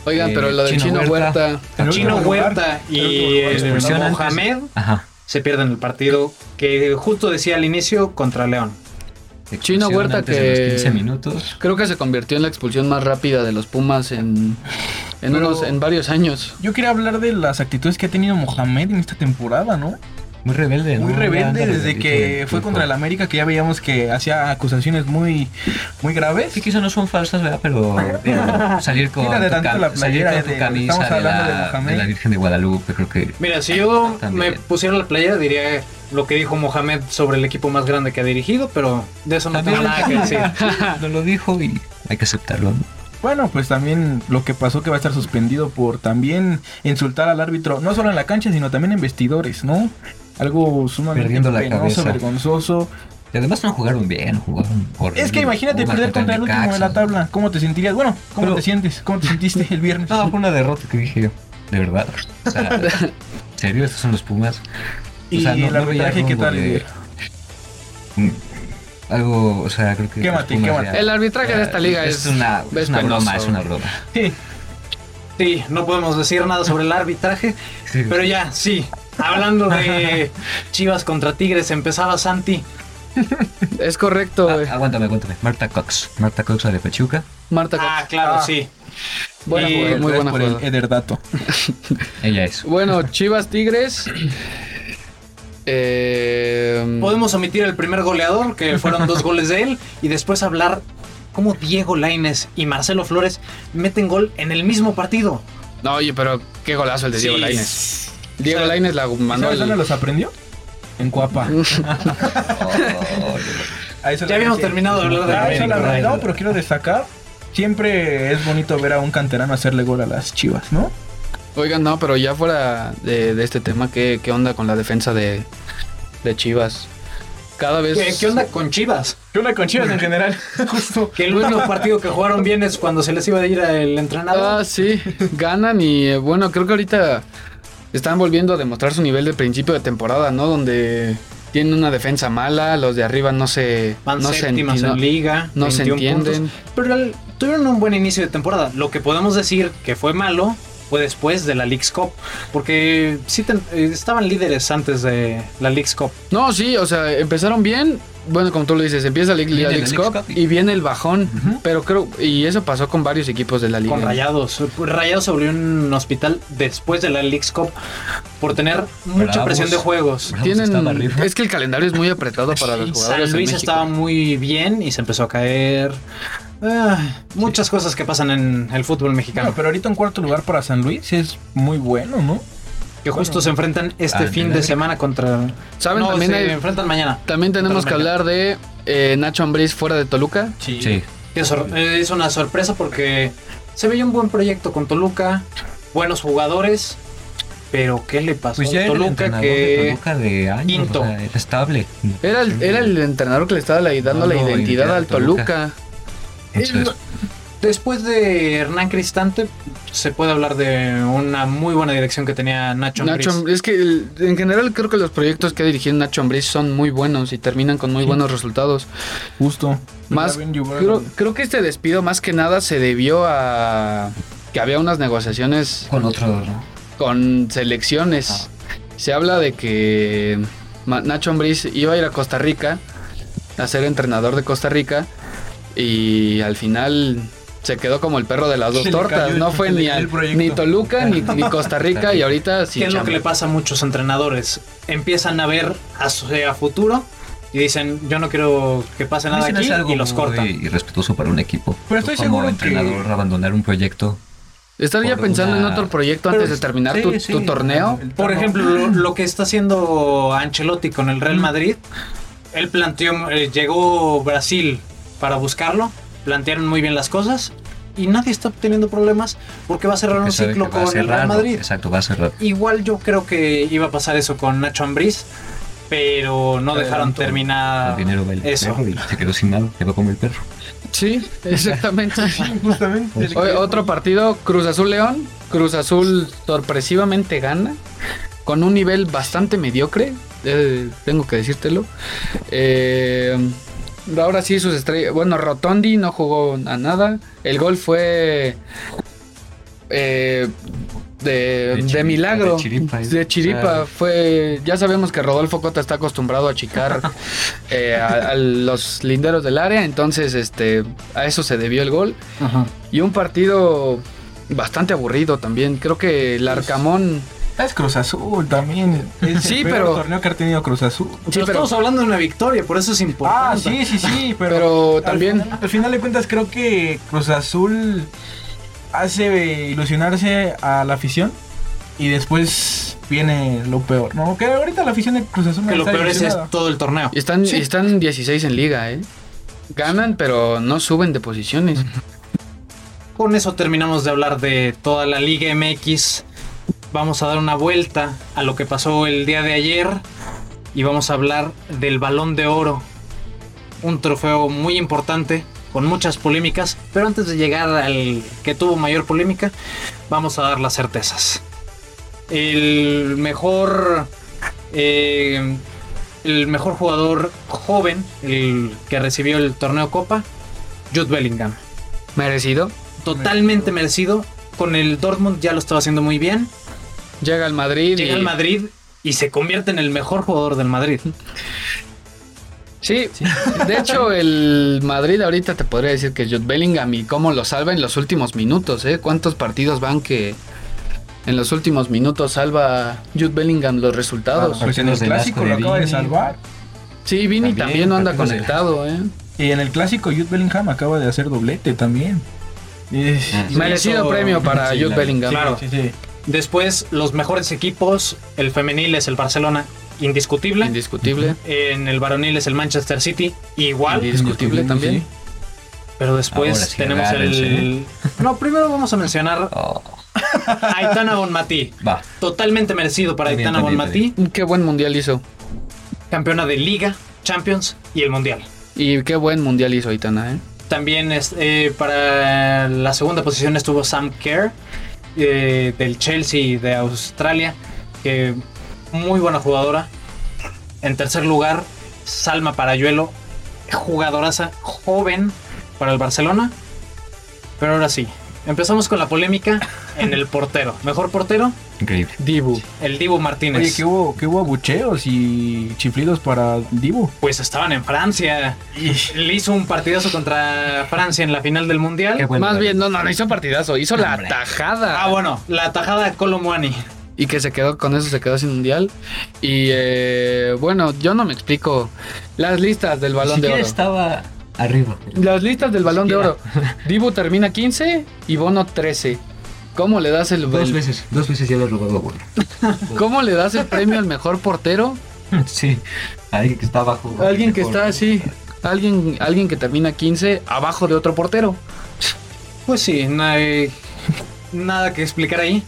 Oigan, Eh, pero lo de Chino, Chino Huerta. Huerta. El Chino Huerta y. Mohamed se pierden el partido que justo decía al inicio contra León. Expulsión Huerta antes de los que- 15 minutos. Creo que se convirtió en la expulsión más rápida de los Pumas en, en, Pero- unos, en varios años. Yo quería hablar de las actitudes que ha tenido Mohamed en esta temporada, ¿no? Muy rebelde, ¿no? Muy rebelde desde que fue contra el. América, que ya veíamos que hacía acusaciones muy, muy graves. Sí, quizá no son falsas, ¿verdad? Pero [laughs] salir con tu, cam- la salir playera con tu de- camisa estamos de hablando de la, Mohamed. de la Virgen de Guadalupe, creo que... Mira, si yo También. me pusiera la playera diría lo que dijo Mohamed sobre el equipo más grande que ha dirigido, pero de eso no tengo nada que decir. [laughs] No lo dijo y hay que aceptarlo, ¿no? Bueno, pues también lo que pasó que va a estar suspendido por también insultar al árbitro, no solo en la cancha, sino también en vestidores, ¿no? Algo sumamente Perdiendo la penoso, cabeza. vergonzoso. Y además no jugaron bien, jugaron horrible. Es que imagínate perder contra el último de la tabla. ¿Cómo te sentirías? Bueno, ¿cómo Pero- te sientes? ¿Cómo te sentiste el viernes? No, fue una derrota que dije yo, de verdad. O sea, [laughs] ¿en serio? ¿Estos son los Pumas? y o sea, no- el no veía arbitraje, ¿qué rumbo tal? de- Mm, Algo, o sea, creo que... los Quémate, Pumas quémate. ya- El arbitraje de esta liga es es, una, es es una penoso. broma, es una broma. Sí, Sí, no podemos decir nada sobre el arbitraje, Sí. pero ya, sí. Hablando de Chivas contra Tigres, empezaba Santi. Es correcto. Ah, aguántame, aguántame. Marta Cox. Marta Cox, de Pachuca. Marta Cox. Ah, claro, Ah. sí. Buena y- jugada, muy buena por el jugada. Eder dato. [laughs] Ella es. Bueno, Chivas Tigres. Eh, [clears throat] Podemos omitir el primer goleador, que fueron dos goles de él, y después hablar cómo Diego Laines y Marcelo Flores meten gol en el mismo partido. No, oye, pero qué golazo el de Diego Sí. Diego O sea, Lainez la mandó ¿Sabes dónde los aprendió? En Cuapa. [laughs] Ya habíamos terminado de hablar de Ah. No, pero quiero destacar. Siempre es bonito ver a un canterano hacerle gol a las chivas, ¿no? Oigan, no, pero ya fuera de, de este tema, ¿qué, qué onda con la defensa de, de Chivas? Cada vez... ¿Qué, qué onda con Chivas? ¿Qué onda con chivas en general? [laughs] Justo. Que el único partido que jugaron bien es cuando se les iba a ir el entrenador. Ah, sí, ganan y eh, bueno, creo que ahorita están volviendo a demostrar su nivel de principio de temporada, ¿no? Donde tienen una defensa mala, los de arriba no se, Van no se en liga. no se 21 entienden. puntos. Pero el- tuvieron un buen inicio de temporada. Lo que podemos decir que fue malo fue después de la League's Cup. Porque sí ten- estaban líderes antes de la League's Cup. No, sí, o sea, empezaron bien. Bueno, como tú lo dices, empieza la, Viene la Leagues Cup Cup y viene el bajón. Pero creo, y eso pasó con varios equipos de la liga. Con Rayados. Rayados se volvió un hospital después de la League's Cup por tener mucha Bravos. presión de juegos. Tienen, es que el calendario es muy apretado para los jugadores. San en Luis México. estaba muy bien y se empezó a caer. Ah, muchas cosas que pasan en el fútbol mexicano. Bueno, pero ahorita un cuarto lugar para San Luis es muy bueno, ¿no? que justo se enfrentan este Ah, fin en de semana contra. ¿Saben? No, también, se hay- enfrentan mañana. también tenemos que hablar de eh, Nacho Ambriz fuera de Toluca. Sí. Que sor- eh, Es una sorpresa porque se veía un buen proyecto con Toluca, buenos jugadores, pero ¿qué le pasó Pues ya a el Toluca que de Toluca de años, quinto. o sea, era estable. Era el, era el entrenador que le estaba dando la identidad al Toluca. Después de Hernán Cristante se puede hablar de una muy buena dirección que tenía Nacho Nacho, Ambriz. es que el- en general creo que los proyectos que ha dirigido Nacho Ambriz son muy buenos y terminan con muy buenos resultados. Justo. Más, creo, creo que este despido más que nada se debió a que había unas negociaciones con otro. con selecciones. Se habla de que Nacho Ambriz iba a ir a Costa Rica a ser entrenador de Costa Rica y al final se quedó como el perro de las dos tortas. cayó- No fue ni, al- ni Toluca ni, ni [laughs] Costa Rica y ahorita sí. ¿Qué es lo que le pasa a muchos entrenadores? Empiezan a ver a, su- a futuro y dicen, yo no quiero que pase nada aquí algo y los cortan. irrespetuoso para un equipo. Pero estoy Como seguro que- entrenador abandonar un proyecto. ¿Estás ya pensando en otro proyecto Pero antes de terminar sí, tu, sí, tu torneo? el Por ejemplo, lo, lo que está haciendo Ancelotti con el Real Madrid, él planteó, eh, llegó Brasil para buscarlo, plantearon muy bien las cosas y nadie está teniendo problemas porque va a cerrar un ciclo con el Real Madrid. Exacto, va a cerrar. Igual yo creo que iba a pasar eso con Nacho Ambriz, pero no dejaron adelantó. terminar el dinero eso. perro y se quedó sin nada, quedó como el perro. Sí, exactamente. [laughs] Justamente. Otro partido, Cruz Azul León. Cruz Azul sorpresivamente gana. Con un nivel bastante mediocre. eh, tengo que decírtelo. Eh, ahora sí, sus estrellas. Bueno, Rotondi no jugó a nada. El gol fue. eh, de, de milagro. de chiripa, ¿eh? De chiripa. Ah. Fue. Ya sabemos que Rodolfo Cota está acostumbrado a achicar [laughs] eh, a, a los linderos del área. Entonces, este. A eso se debió el gol. Ajá. Y un partido bastante aburrido también. Creo que el Arcamón. Es Cruz Azul también. Es Sí, el peor pero- torneo que ha tenido Cruz Azul. Sí, pero, pero, estamos hablando de una victoria, por eso es Ah, importante. sí, sí, sí, [laughs] pero, pero al también. final- al final de cuentas creo que Cruz Azul hace ilusionarse a la afición y después viene lo peor. No, que ahorita la afición de Cruz Azul no Que lo está peor es, todo el torneo. y Están, Sí. y están 16 en liga, ¿eh? Ganan, pero no suben de posiciones. Con eso terminamos de hablar de toda la Liga MX. Vamos a dar una vuelta a lo que pasó el día de ayer y vamos a hablar del Balón de Oro. Un trofeo muy importante con muchas polémicas, pero antes de llegar al que tuvo mayor polémica, vamos a dar las certezas. El mejor eh, el mejor jugador joven, el que recibió el torneo Copa, Jude Bellingham Merecido. totalmente merecido. Con el Dortmund ya lo estaba haciendo muy bien. Llega al Madrid. Llega y- al Madrid y se convierte en el mejor jugador del Madrid. Sí, de hecho, el Madrid ahorita te podría decir que Jude Bellingham y cómo lo salva en los últimos minutos, ¿eh? ¿Cuántos partidos van que en los últimos minutos salva Jude Bellingham los resultados? Pues en el clásico lo acaba de salvar. Sí, Vini también, También, no anda conectado, ¿eh? Y en el clásico Jude Bellingham acaba de hacer doblete también. Sí. Merecido hizo- premio para Sí, Jude. Bellingham. Claro. Sí, sí. Después, los mejores equipos. El femenil es el Barcelona, indiscutible. Indiscutible. En el varonil es el Manchester City, igual. Indiscutible también. Pero después sí, tenemos el. agárrense. No, primero vamos a mencionar Oh, a Aitana Bonmatí. va. Totalmente merecido para También, Aitana Bonmatí. Qué buen mundial hizo. Campeona de Liga, Champions y el Mundial. Y qué buen mundial hizo Aitana, ¿eh? También es, eh, para la segunda posición estuvo Sam Kerr del Chelsea de Australia, que muy buena jugadora. En tercer lugar, Salma Parayuelo, jugadoraza joven para el Barcelona. Pero ahora sí, empezamos con la polémica en el portero. Mejor portero, Increíble. Dibu. el Dibu Martínez. Oye, que hubo, que hubo abucheos y chiflidos para Dibu. Pues estaban en Francia. Le hizo un partidazo contra Francia en la final del Mundial. Más lugar. bien, no, no, no hizo partidazo, hizo la tajada. Ah, bueno, la tajada de Colomwani. Y que se quedó con eso, se quedó sin mundial. Y eh, bueno, yo no me explico las listas del balón de oro. estaba arriba. Las listas del balón de oro. Dibu termina 15 y Bono 13. ¿Cómo le das el, Dos el- veces, dos veces ya le he robado. [laughs] ¿Cómo le das el premio al mejor portero? [laughs] Sí, alguien que está abajo. Alguien que está así. Alguien, alguien que termina 15 abajo de otro portero. Pues sí, no hay nada que explicar ahí.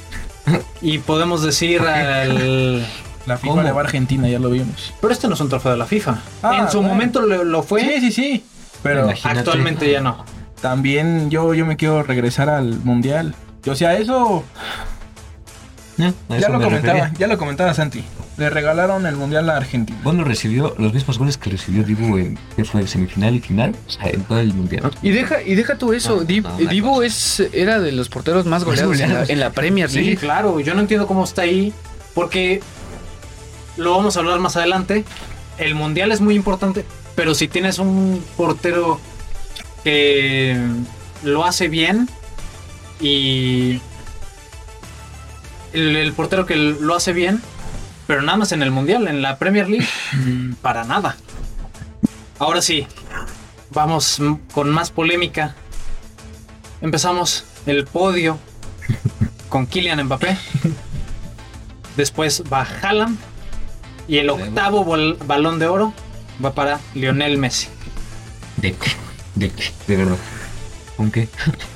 Y podemos decir al... [laughs] La FIFA ¿Cómo? le va a Argentina, ya lo vimos. Pero este no es un trofeo de la FIFA. Ah, en su bueno. momento lo, lo fue, Sí, sí, sí. Pero Imagínate. actualmente ya no. también yo, yo me quiero regresar al mundial. O sea, eso Eh, ya lo me comentaba, refería. ya lo comentaba Santi. le regalaron el mundial a Argentina. Bueno, recibió los mismos goles que recibió Dibu en que fue semifinal y final, o sea, en todo el mundial. Y deja, y deja tú eso, No, Dibu cosa. es, era de los porteros más goleados en la, en la Premier Sí, claro, yo no entiendo cómo está ahí, porque lo vamos a hablar más adelante. El mundial es muy importante, pero si tienes un portero que lo hace bien y el, el portero que lo hace bien, pero nada más en el mundial, en la Premier League, [laughs] para nada. Ahora sí, vamos con más polémica. Empezamos el podio con Kylian Mbappé. Después va Haaland. Y el octavo balón de oro va para Lionel Messi. De, de, de verdad. ¿Con qué?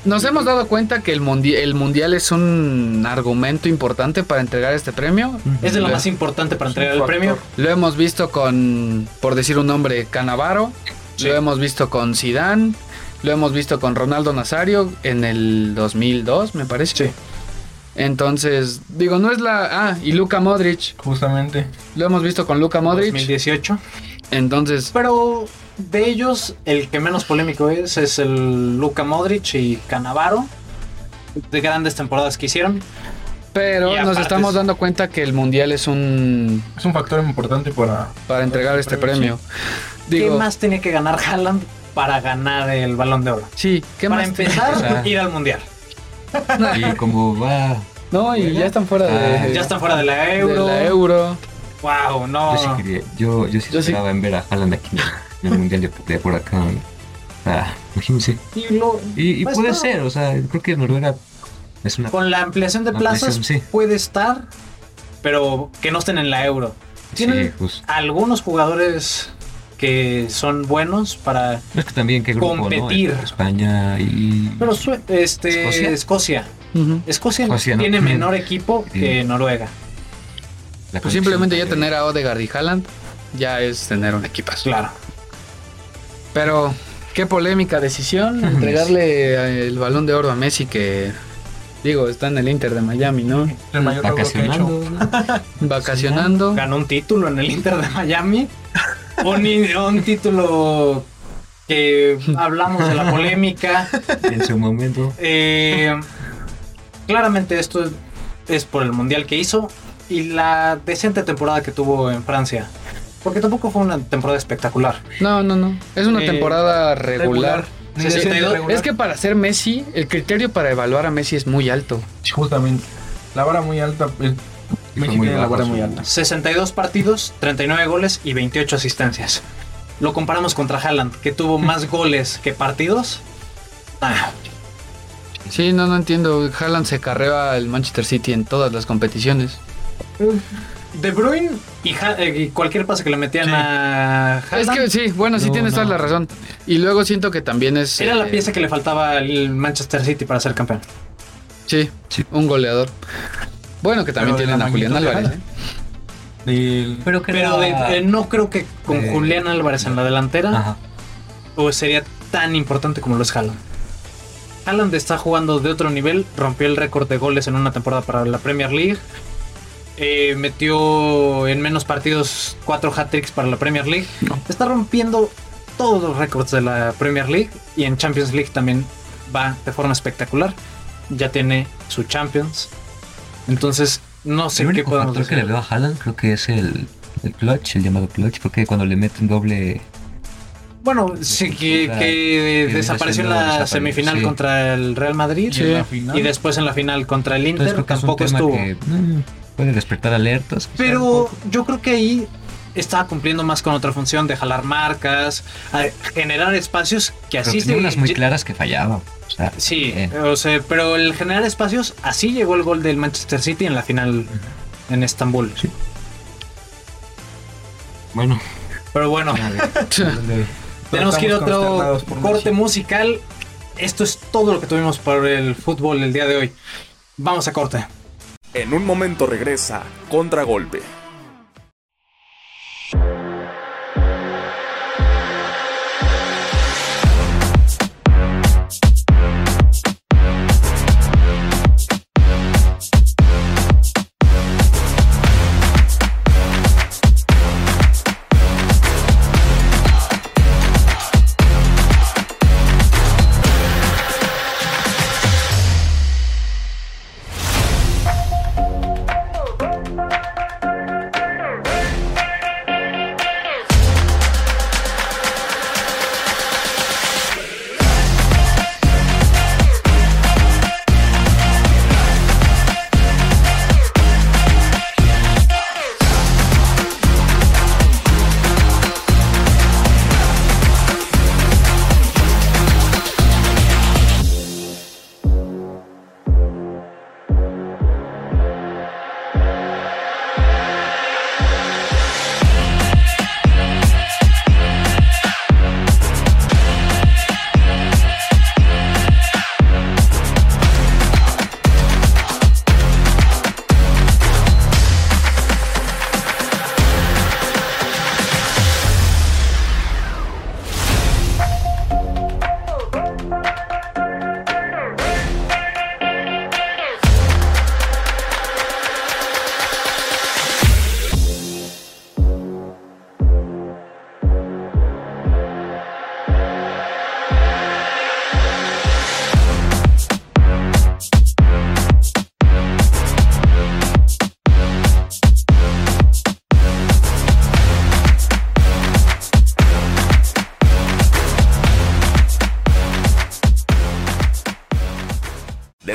Nos hemos dado cuenta que el, mundi- el mundial es un argumento importante para entregar este premio. Es de lo más importante para entregar el premio. Lo hemos visto con, por decir un nombre, Canavaro. Sí. Lo hemos visto con Zidane. Lo hemos visto con Ronaldo Nazario en el 2002, me parece. Sí. Entonces, digo, no es la... Ah, y Luka Modric. Justamente. Lo hemos visto con Luka Modric. 2018. Entonces, Pero de ellos, el que menos polémico es es el Luka Modric y Canavaro. De grandes temporadas que hicieron. pero Y nos estamos es- dando cuenta que el mundial es un... Es un factor importante para. para entregar este premio. ¿Qué Digo, más tenía que ganar Haaland para ganar el balón de oro? sí, ¿qué para más? empezar, O sea- ir al mundial. [laughs] Y como va. No, y ya están fuera de... Ah, Ya están fuera de la de euro. la euro. Wow, no. Yo sí quería. Yo, yo sí Yo sí. esperaba en ver a Haaland aquí en el mundial de, de por acá. Ah, imagínense. Y lo- Y, y Pues puede no. ser, o sea, creo que Noruega es una. con la ampliación de plazas Ampliación, sí. puede estar, pero que no estén en la euro. Tienen Sí, pues. algunos jugadores que son buenos para. No es que también qué grupo, Competir. ¿no? España y. Pero este, ¿Escocia? Escocia. Ujú. Escocia, Escocia, ¿no? tiene menor equipo Sí. que Noruega. la Pues simplemente ya tener a Odegaard y Haaland ya es tener un equipazo. Claro. Pero qué polémica decisión entregarle el balón de oro a Messi que digo, está en el Inter de Miami, ¿no? El mayor logro que ha hecho. [laughs] Vacacionando. Ganó un título en el Inter de Miami. [laughs] un, título que hablamos de la polémica. en su momento. Eh, claramente esto es, es por el mundial que hizo y la decente temporada que tuvo en Francia. Porque tampoco fue una temporada espectacular. No, no, no. Es una Eh, temporada regular. Ni 62. decente, regular. Es que para ser Messi, el criterio para evaluar a Messi es muy alto. Justamente. La vara muy alta. eh, México muy tiene la vara muy alta. 62 partidos, 39 goles y 28 asistencias. Lo comparamos contra Haaland, que tuvo [laughs] más goles que partidos. Ah, Sí, no, no entiendo. Haaland se carrea al Manchester City en todas las competiciones. De Bruyne y, eh, y cualquier pase que le metían Sí. a Es Haaland que sí, bueno, sí No, tienes toda la razón. Y luego siento que también es... era la eh, pieza que le faltaba al Manchester City para ser campeón. Sí, Sí. un goleador. Bueno, que también Pero tienen a Julián Álvarez. ¿eh? Pero que Pero de- eh, no creo que con Eh, Julián Álvarez en la delantera Ajá. o sería tan importante como lo es Haaland. Haaland está jugando de otro nivel, rompió el récord de goles en una temporada para la Premier League. Eh, metió en menos partidos cuatro hat-tricks para la Premier League. Está rompiendo todos los récords de la Premier League y en Champions League también va de forma espectacular. Ya tiene su Champions. Entonces, no sé El qué podemos factor que le decir. veo a Haaland creo que es el, el clutch, el llamado clutch, porque cuando le meten doble Bueno, sí, que, que desapareció en la desapareció, semifinal sí. contra el Real Madrid. y después en la final contra el Entonces Inter creo que es un tampoco estuvo. que mm, puede despertar alertas. Pero yo creo que ahí estaba cumpliendo más con otra función de jalar marcas, a generar espacios que Pero así tenía se- unas muy claras que fallaba. O sea, Sí, eh, o sea, pero el generar espacios, así llegó el gol del Manchester City en la final en Estambul. Sí. bueno, Pero bueno, a ver, ¿dónde- tenemos que ir a otro corte Messi. musical. Esto es todo lo que tuvimos por el fútbol el día de hoy. Vamos a corte. En un momento regresa Contragolpe.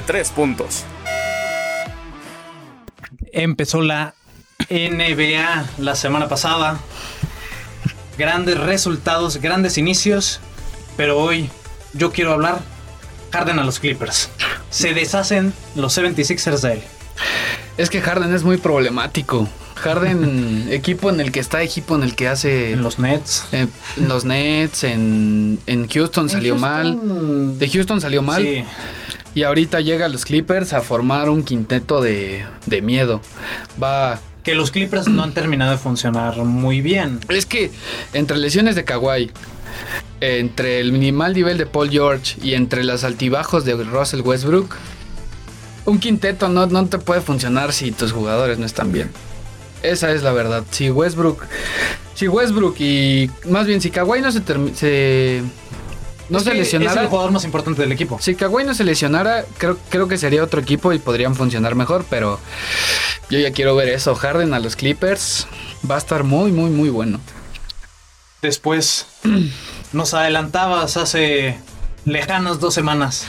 3 puntos. Empezó la NBA la semana pasada. Grandes resultados, grandes inicios. Pero hoy yo quiero hablar Harden a los Clippers. Se deshacen los 76ers de él. Es que Harden es muy problemático. Harden, [laughs] equipo en el que está, equipo en el que hace. En los Nets. eh, en los Nets, en, en Houston salió mal. De Houston salió mal. Sí. Y ahorita llega a los Clippers a formar un quinteto de, de miedo. Va. Que los Clippers no han terminado de funcionar muy bien. Es que entre lesiones de Kawhi, entre el minimal nivel de Paul George y entre los altibajos de Russell Westbrook, un quinteto no, no te puede funcionar si tus jugadores no están bien. Esa es la verdad. Si Westbrook, si Westbrook y más bien si Kawhi no se, se no Es se que Es lesionara, el jugador más importante del equipo. si Kawhi no se lesionara, creo, creo que sería otro equipo y podrían funcionar mejor, pero yo ya quiero ver eso. Harden a los Clippers va a estar muy, muy, muy bueno. Después [clears throat] nos adelantabas hace lejanos dos semanas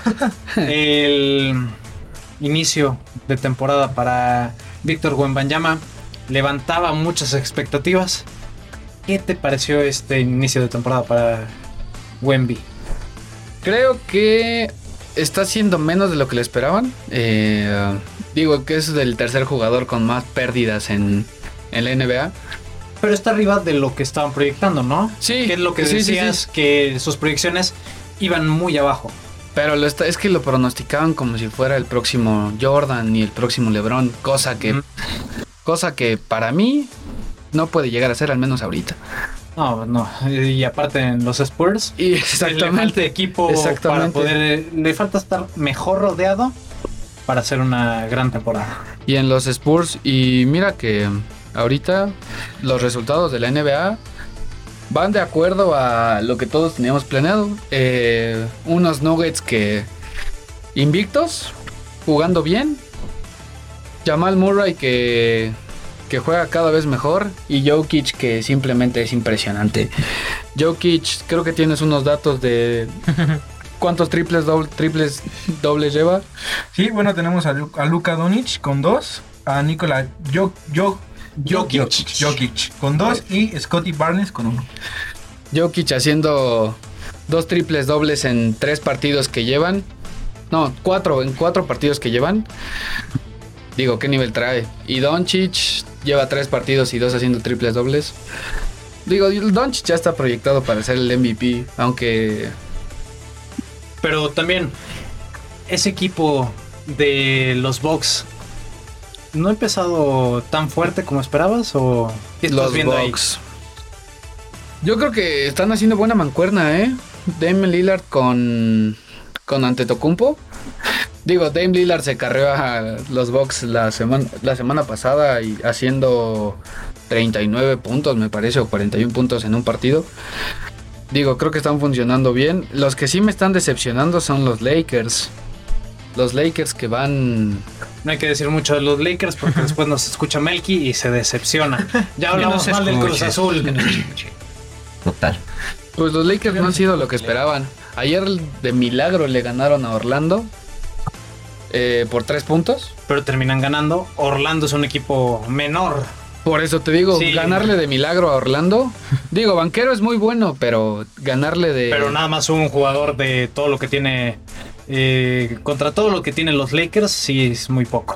[laughs] el inicio de temporada para Víctor Wembanyama levantaba muchas expectativas. ¿Qué te pareció este inicio de temporada para Wemby? Creo que está haciendo menos de lo que le esperaban. Eh, digo que es el tercer jugador con más pérdidas en, en la NBA. Pero está arriba de lo que estaban proyectando, ¿no? Sí, Que es lo que sí, sí, sí. decías, que sus proyecciones iban muy abajo. Pero lo está- es que lo pronosticaban como si fuera el próximo Jordan y el próximo LeBron. Cosa que, cosa que para mí no puede llegar a ser, al menos ahorita. No, no. Y aparte en los Spurs, Y Le falta exactamente. equipo Exactamente. para poder. Le falta estar mejor rodeado para hacer una gran temporada. Y en los Spurs, y mira que ahorita los resultados de la NBA van de acuerdo a lo que todos teníamos planeado. Eh, unos Nuggets que invictos, jugando bien. Jamal Murray que, que juega cada vez mejor. Y Jokic que simplemente es impresionante. Jokic, creo que tienes unos datos de... [laughs] ¿Cuántos triples, doble- triples dobles lleva? Sí, bueno, tenemos a, Lu- a Luka Doncic con dos, a Nikola Jo- Jo- Jokic. Jokic con dos y Scotty Barnes con uno. Jokic haciendo dos triples dobles en tres partidos que llevan. No, cuatro, en cuatro partidos que llevan. Digo, ¿qué nivel trae? Y Doncic lleva tres partidos y dos haciendo triples dobles. Digo, Doncic ya está proyectado para ser el MVP, aunque Pero también, ese equipo de los Bucks. ¿No ha empezado tan fuerte como esperabas? ¿O qué estás los viendo ahí? Bucks. Yo creo que están haciendo buena mancuerna, ¿eh? Dame Lillard con, con Antetokounmpo. Digo, Dame Lillard se carreó a los Bucks la semana, la semana pasada y haciendo 39 puntos, me parece, o 41 puntos en un partido. Digo, creo que están funcionando bien. Los que sí me están decepcionando son los Lakers. Los Lakers que van No hay que decir mucho de los Lakers porque después nos escucha Melky y se decepciona. Ya hablamos [laughs] Que no se mal del Cruz Azul. Total. Pues los Lakers no han sido lo que esperaban. Ayer de milagro le ganaron a Orlando eh, por tres puntos. Pero terminan ganando. Orlando es un equipo menor. Por eso te digo, Sí. ganarle de milagro a Orlando. Digo, banquero es muy bueno, pero ganarle de. Pero nada más un jugador de todo lo que tiene. eh, contra todo lo que tienen los Lakers, sí es muy poco.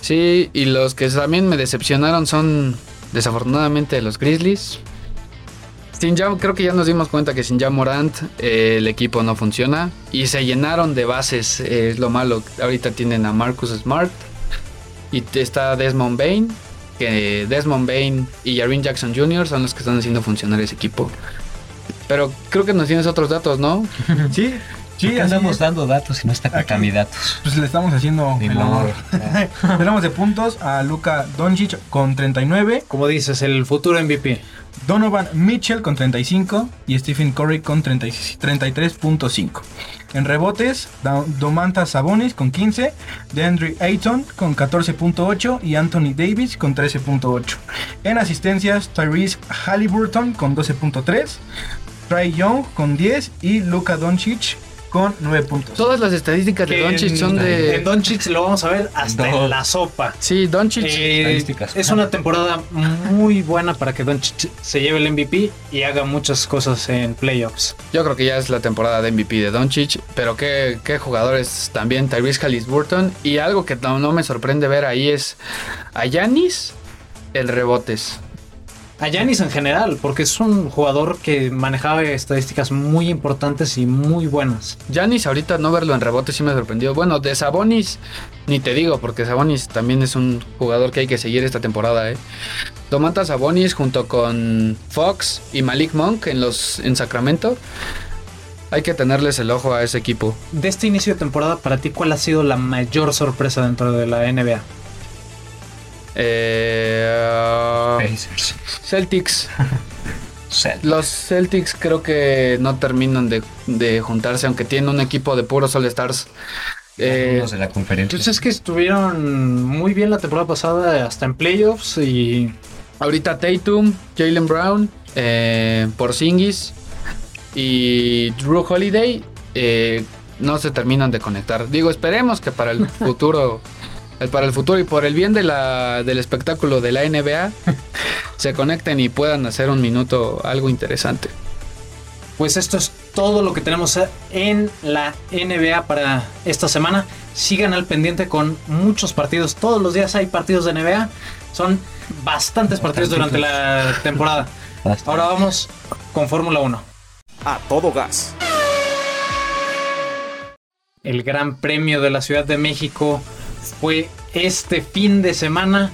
Sí, y los que también me decepcionaron son desafortunadamente los Grizzlies. Sin ya, creo que ya nos dimos cuenta que sin ya Morant eh, el equipo no funciona. Y se llenaron de bases, eh, es lo malo. Ahorita tienen a Marcus Smart. Y está Desmond Bain. Que Desmond Bain y Jaren Jackson Jr. son los que están haciendo funcionar ese equipo. Pero creo que nos tienes otros datos, ¿no? [laughs] Sí, sí, ¿Por qué así andamos dando datos y no está con candidatos? Pues le estamos haciendo Ni el honor. [laughs] Tenemos de puntos a Luka Doncic con 39, Como dices, el futuro MVP. Donovan Mitchell con 35 y Stephen Curry con 30 33.5. En rebotes, Domantas Sabonis con 15, DeAndre Ayton con 14.8 y Anthony Davis con 13.8. En asistencias, Tyrese Halliburton con 12.3, Trey Young con 10 y Luka Doncic con 9 puntos. Todas las estadísticas de Doncic son de. En Doncic lo vamos a ver hasta No. en la sopa. Sí, Doncic. Eh, Estadísticas. es una temporada muy buena para que Doncic se lleve el MVP y haga muchas cosas en playoffs. Yo creo que ya es la temporada de MVP de Doncic, pero qué, qué jugadores también, Tyrese Halliburton. Y algo que no, no me sorprende ver ahí es a Yanis el rebotes. A Giannis en general, porque es un jugador que manejaba estadísticas muy importantes y muy buenas. Yanis ahorita no verlo en rebotes sí me sorprendió. Bueno, de Sabonis ni te digo, porque Sabonis también es un jugador que hay que seguir esta temporada, ¿eh? Domantas Sabonis junto con Fox y Malik Monk en, los, en Sacramento. Hay que tenerles el ojo a ese equipo. De este inicio de temporada, para ti, ¿cuál ha sido la mayor sorpresa dentro de la NBA? Eh, Pacers. Celtics. [laughs] Cel- Los Celtics creo que no terminan de, de juntarse, aunque tienen un equipo de puros All-Stars. Eh, Algunos de la conferencia. Pues es que estuvieron muy bien la temporada pasada, hasta en playoffs y ahorita Tatum, Jalen Brown, eh, Porzingis y Drew Holiday eh, no se terminan de conectar. Digo, esperemos que para el [laughs] futuro, para el futuro y por el bien de la, del espectáculo de la NBA, [laughs] se conecten y puedan hacer un minuto algo interesante. Pues esto es todo lo que tenemos en la NBA para esta semana. Sigan al pendiente con muchos partidos. Todos los días hay partidos de NBA. Son bastantes partidos durante la temporada. Ahora vamos con Fórmula 1. A todo gas. El Gran Premio de la Ciudad de México fue este fin de semana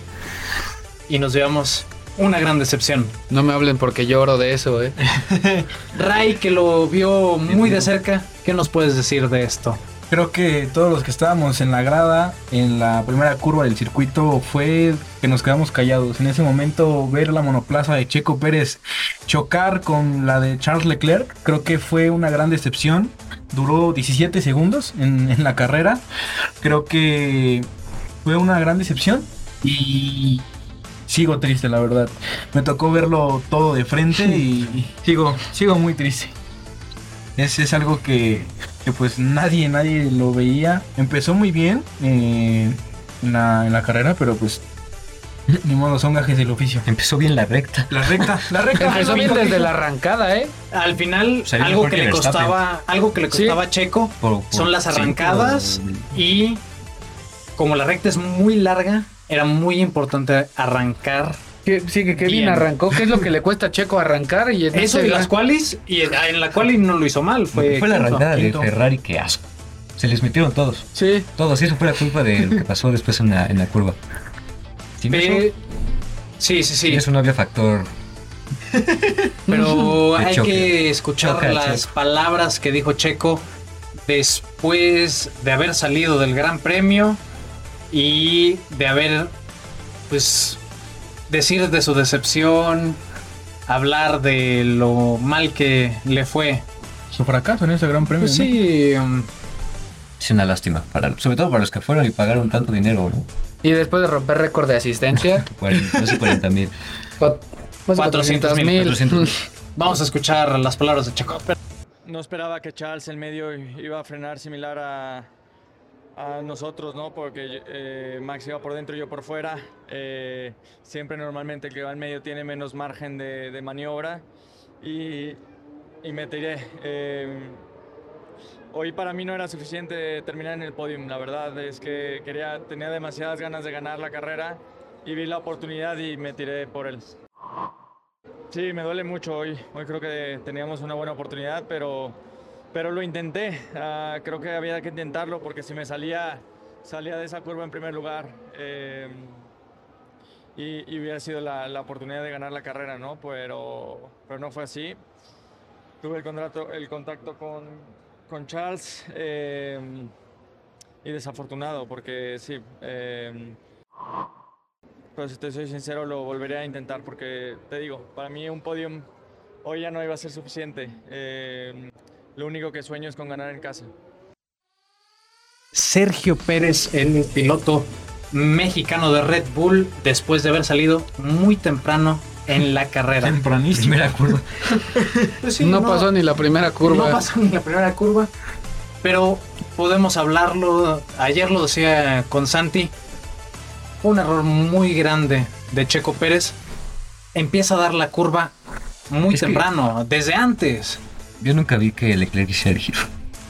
y nos llevamos una gran decepción. No me hablen porque lloro de eso, ¿eh? [laughs] Ray, que lo vio muy de cerca, ¿qué nos puedes decir de esto? Creo que todos los que estábamos en la grada, en la primera curva del circuito, fue que nos quedamos callados. En ese momento, ver la monoplaza de Checo Pérez chocar con la de Charles Leclerc, creo que fue una gran decepción. Duró 17 segundos en, en la carrera. Creo que fue una gran decepción y sigo triste, la verdad. Me tocó verlo todo de frente y [laughs] sigo, sigo muy triste. Es, es algo que, que, pues nadie, nadie lo veía. Empezó muy bien eh, en, la, en la carrera, pero pues [laughs] ni modo, son gajes del oficio. Empezó bien la recta. La recta, la recta. [laughs] Empezó bien desde la arrancada, ¿eh? Al final, algo que que le costaba, algo que le costaba a Checo Por- por son las cinco- arrancadas y como la recta es muy larga, era muy importante arrancar Que, sí, que Kevin Bien. arrancó. ¿Qué es lo que le cuesta a Checo arrancar? Y en [laughs] eso y las cuales y en la cual no lo hizo mal, fue, Fue, la quinto. arrancada de quinto. Ferrari, que asco. Se les metieron todos. Sí, Todos. Y eso fue la culpa de lo que pasó después en la, en la curva. Sin eso, Pe- Sí, sí, sí. eso no había factor. [laughs] Pero hay choque. que escuchar Choca, las Checo. palabras que dijo Checo después de haber salido del Gran Premio y de haber, pues, decir de su decepción, hablar de lo mal que le fue. Su fracaso en ese gran premio. Pues ¿no? sí, um, Es una lástima. Para, sobre todo para los que fueron y pagaron tanto dinero, ¿no? Y después de romper récord de asistencia, [laughs] 40, no sé, 40 mil. cua- más de 400 mil, 400. [laughs] vamos a escuchar las palabras de Checo. No esperaba que Charles en medio iba a frenar similar a, a nosotros, ¿no? Porque eh, Max iba por dentro y yo por fuera. Eh, siempre normalmente el que va en medio tiene menos margen de, de maniobra y, y me tiré. Eh, hoy para mí no era suficiente terminar en el podium. La verdad es que quería, tenía demasiadas ganas de ganar la carrera y vi la oportunidad y me tiré por él. Sí, me duele mucho hoy. Hoy creo que teníamos una buena oportunidad, pero, pero lo intenté. Ah, creo que había que intentarlo porque si me salía, salía de esa curva en primer lugar eh, y, y hubiera sido la, la oportunidad de ganar la carrera, ¿no? Pero, pero no fue así. Tuve el, contrato, el contacto con, con Charles eh, y desafortunado porque sí. eh, pero si te soy sincero, lo volveré a intentar porque te digo, para mí un podium hoy ya no iba a ser suficiente. Eh, lo único que sueño es con ganar en casa. Sergio Pérez, el piloto mexicano de Red Bull, después de haber salido muy temprano en la carrera. Tempranísimo. Primera curva. Pues sí, no, pasó ni la primera curva. No pasó ni la primera curva. Pero podemos hablarlo. Ayer lo decía con Santi. Un error muy grande de Checo Pérez. Empieza a dar la curva muy Es que- temprano, desde antes. Yo nunca vi que Leclerc hiciera el giro.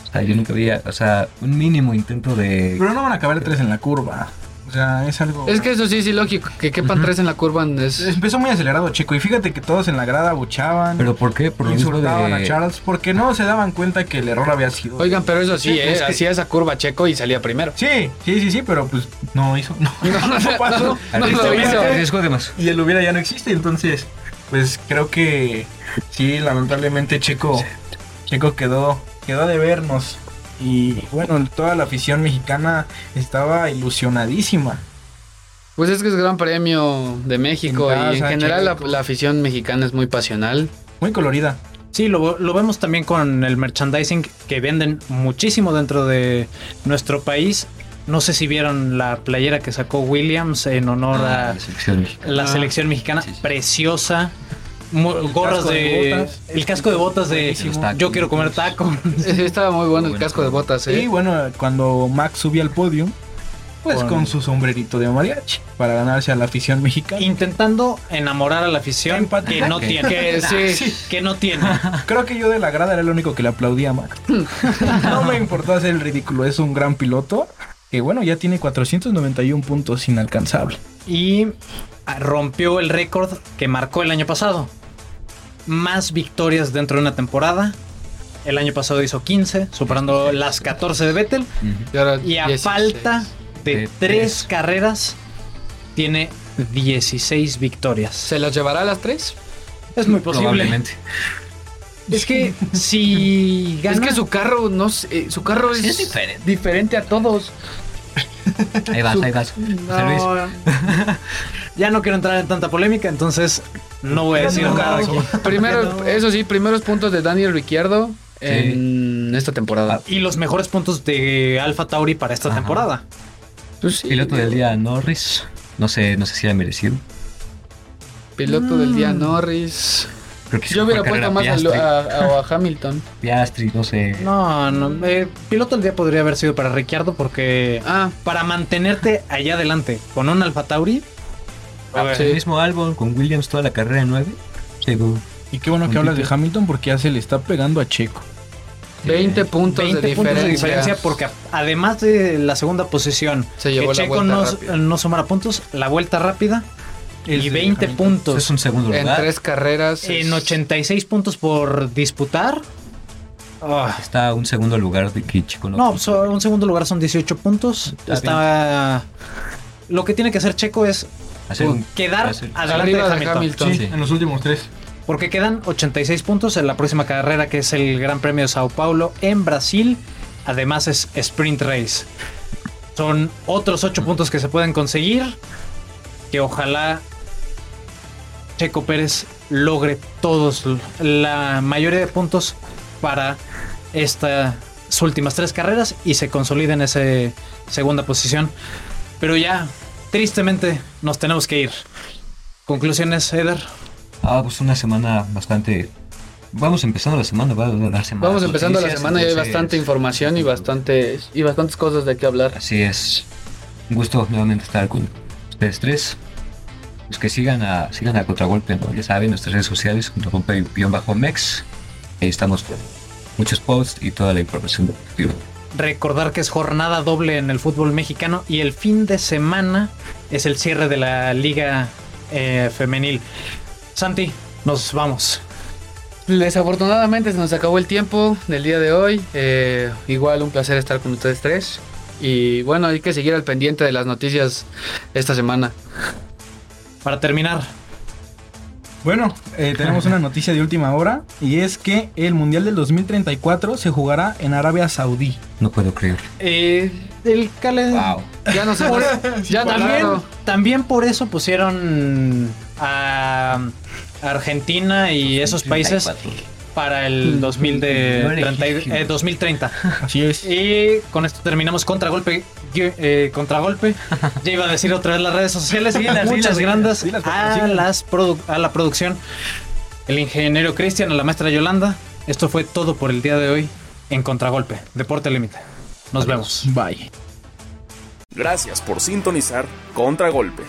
O sea, yo nunca vi, o sea, un mínimo intento de... Pero no van a acabar tres en la curva. O sea, es algo. Es que eso sí, sí, lógico. Que quepan tres en la curva es... Empezó muy acelerado, chico. Y fíjate que todos en la grada abuchaban. ¿Pero por qué? Por insultaban a de... Charles porque no se daban cuenta que el error había sido. Oigan, pero eso sí, Sí, ¿eh? es que- hacía esa curva checo y salía primero. Sí, sí, sí, sí, pero pues no hizo. No, [laughs] [laughs] no pasó. no, no lo hizo. más. Y el hubiera ya no existe, entonces, pues creo que sí, lamentablemente Checo, Checo quedó, quedó de vernos. Y bueno, toda la afición mexicana estaba ilusionadísima. Pues es que es Gran Premio de México En y en general la, afición mexicana es muy pasional. Muy colorida. Sí, lo, lo vemos también con el merchandising que venden muchísimo dentro de nuestro país. No sé si vieron la playera que sacó Williams en honor Ah, a la selección mexicana. la Ah. selección mexicana, Sí, sí. preciosa. Gorras de de, botas. el casco de botas de tacos. yo quiero comer taco. Sí, estaba muy bueno el Bueno. casco de botas, Y ¿eh? bueno, cuando Max subía al podio, pues Con- con, su sombrerito de mariachi para ganarse a la afición mexicana. Intentando enamorar a la afición que no tiene. que [laughs] sí. Que no tiene. [laughs] Creo que yo de la grada era el único que le aplaudía a Max. [laughs] no me importó hacer el ridículo, es un gran piloto. Que bueno, ya tiene 491 puntos inalcanzable. Y rompió el récord que marcó el año pasado. Más victorias dentro de una temporada. El año pasado hizo 15, superando las 14 de Vettel. Y, ahora Y a 16. falta de De 3 tres. carreras, tiene 16 victorias. ¿Se las llevará a las tres? Es muy posible. Probablemente. Es que si gana. [laughs] Es que su carro, no sé, eh, su carro es, es diferente. diferente a todos. Ahí vas, ahí vas. José Luis. [laughs] Ya no quiero entrar en tanta polémica, entonces no voy a decir No, nada no, aquí. Primero, eso sí, primeros puntos de Daniel Ricciardo en esta temporada. Y los mejores puntos de Alpha Tauri para esta Ajá. temporada. Pues sí, Piloto del día Norris. No sé, no sé si era merecido. Piloto del día Norris. Creo que sí Yo hubiera puesto más a, a- a- a Hamilton. [laughs] Piastri, no sé. No, no. eh, piloto del día podría haber sido para Ricciardo porque Ah, para mantenerte allá adelante con un Alpha Tauri. a ver, Sí. El mismo Albon con Williams toda la carrera en 9. Seguro. Y qué bueno que hablas de Hamilton porque ya se le está pegando a Checo. 20 puntos, 20 de, puntos de diferencia. diferencia porque además de la segunda posición Se que Checo no, no sumara puntos, la vuelta rápida y de 20 Hamilton. puntos Es un segundo En lugar. tres carreras. en es- 86 puntos por disputar. Ah, Está un segundo lugar de que Chico no. no, so- un segundo lugar son 18 puntos. Está Está lo que tiene que hacer Checo es hacer un- quedar hacer- adelante de Hamilton. Hamilton. Sí. En los últimos tres. Porque quedan 86 puntos en la próxima carrera que es el Gran Premio de Sao Paulo en Brasil. Además es sprint race. Son otros 8 puntos que se pueden conseguir. Que ojalá Checo Pérez logre todos, la mayoría de puntos para estas últimas tres carreras y se consolide en esa segunda posición. Pero ya, tristemente, nos tenemos que ir. Conclusiones, Eder. Ah, pues una semana bastante. Vamos empezando la semana, va la semana. Vamos empezando la semana y hay bastante información y bastantes, y bastantes cosas de qué hablar. Así es. Un gusto nuevamente estar con ustedes tres. Los que sigan a, sigan a Contragolpe, ¿no? ya saben, nuestras redes sociales, Contragolpe-Mex. Ahí estamos con muchos posts y toda la información deportiva. Recordar que es jornada doble en el fútbol mexicano y el fin de semana es el cierre de la liga eh, femenil. Santi, nos vamos. Desafortunadamente se nos acabó el tiempo del día de hoy. Eh, igual un placer estar con ustedes tres. Y bueno, hay que seguir al pendiente de las noticias esta semana. Para terminar, Bueno, eh, tenemos una noticia de última hora y es que el Mundial del 2034 se jugará en Arabia Saudí. No puedo creer. eh, el calendario. Wow. Ya no sé. [laughs] ya también, también por eso pusieron a Argentina y esos países 34. Para el 2000 de No 30 y- legítimo. eh, 2030. [laughs] Así es. Y con esto terminamos contragolpe. eh, contragolpe. [laughs] Ya iba a decir otra vez las redes sociales. Dilas, Muchas dilas, grandes a, las produ- a la producción. El ingeniero Cristian, a la maestra Yolanda. Esto fue todo por el día de hoy en Contragolpe, Deporte al Límite. Nos vemos. Bye. Gracias por sintonizar Contragolpe.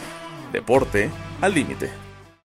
Deporte al límite.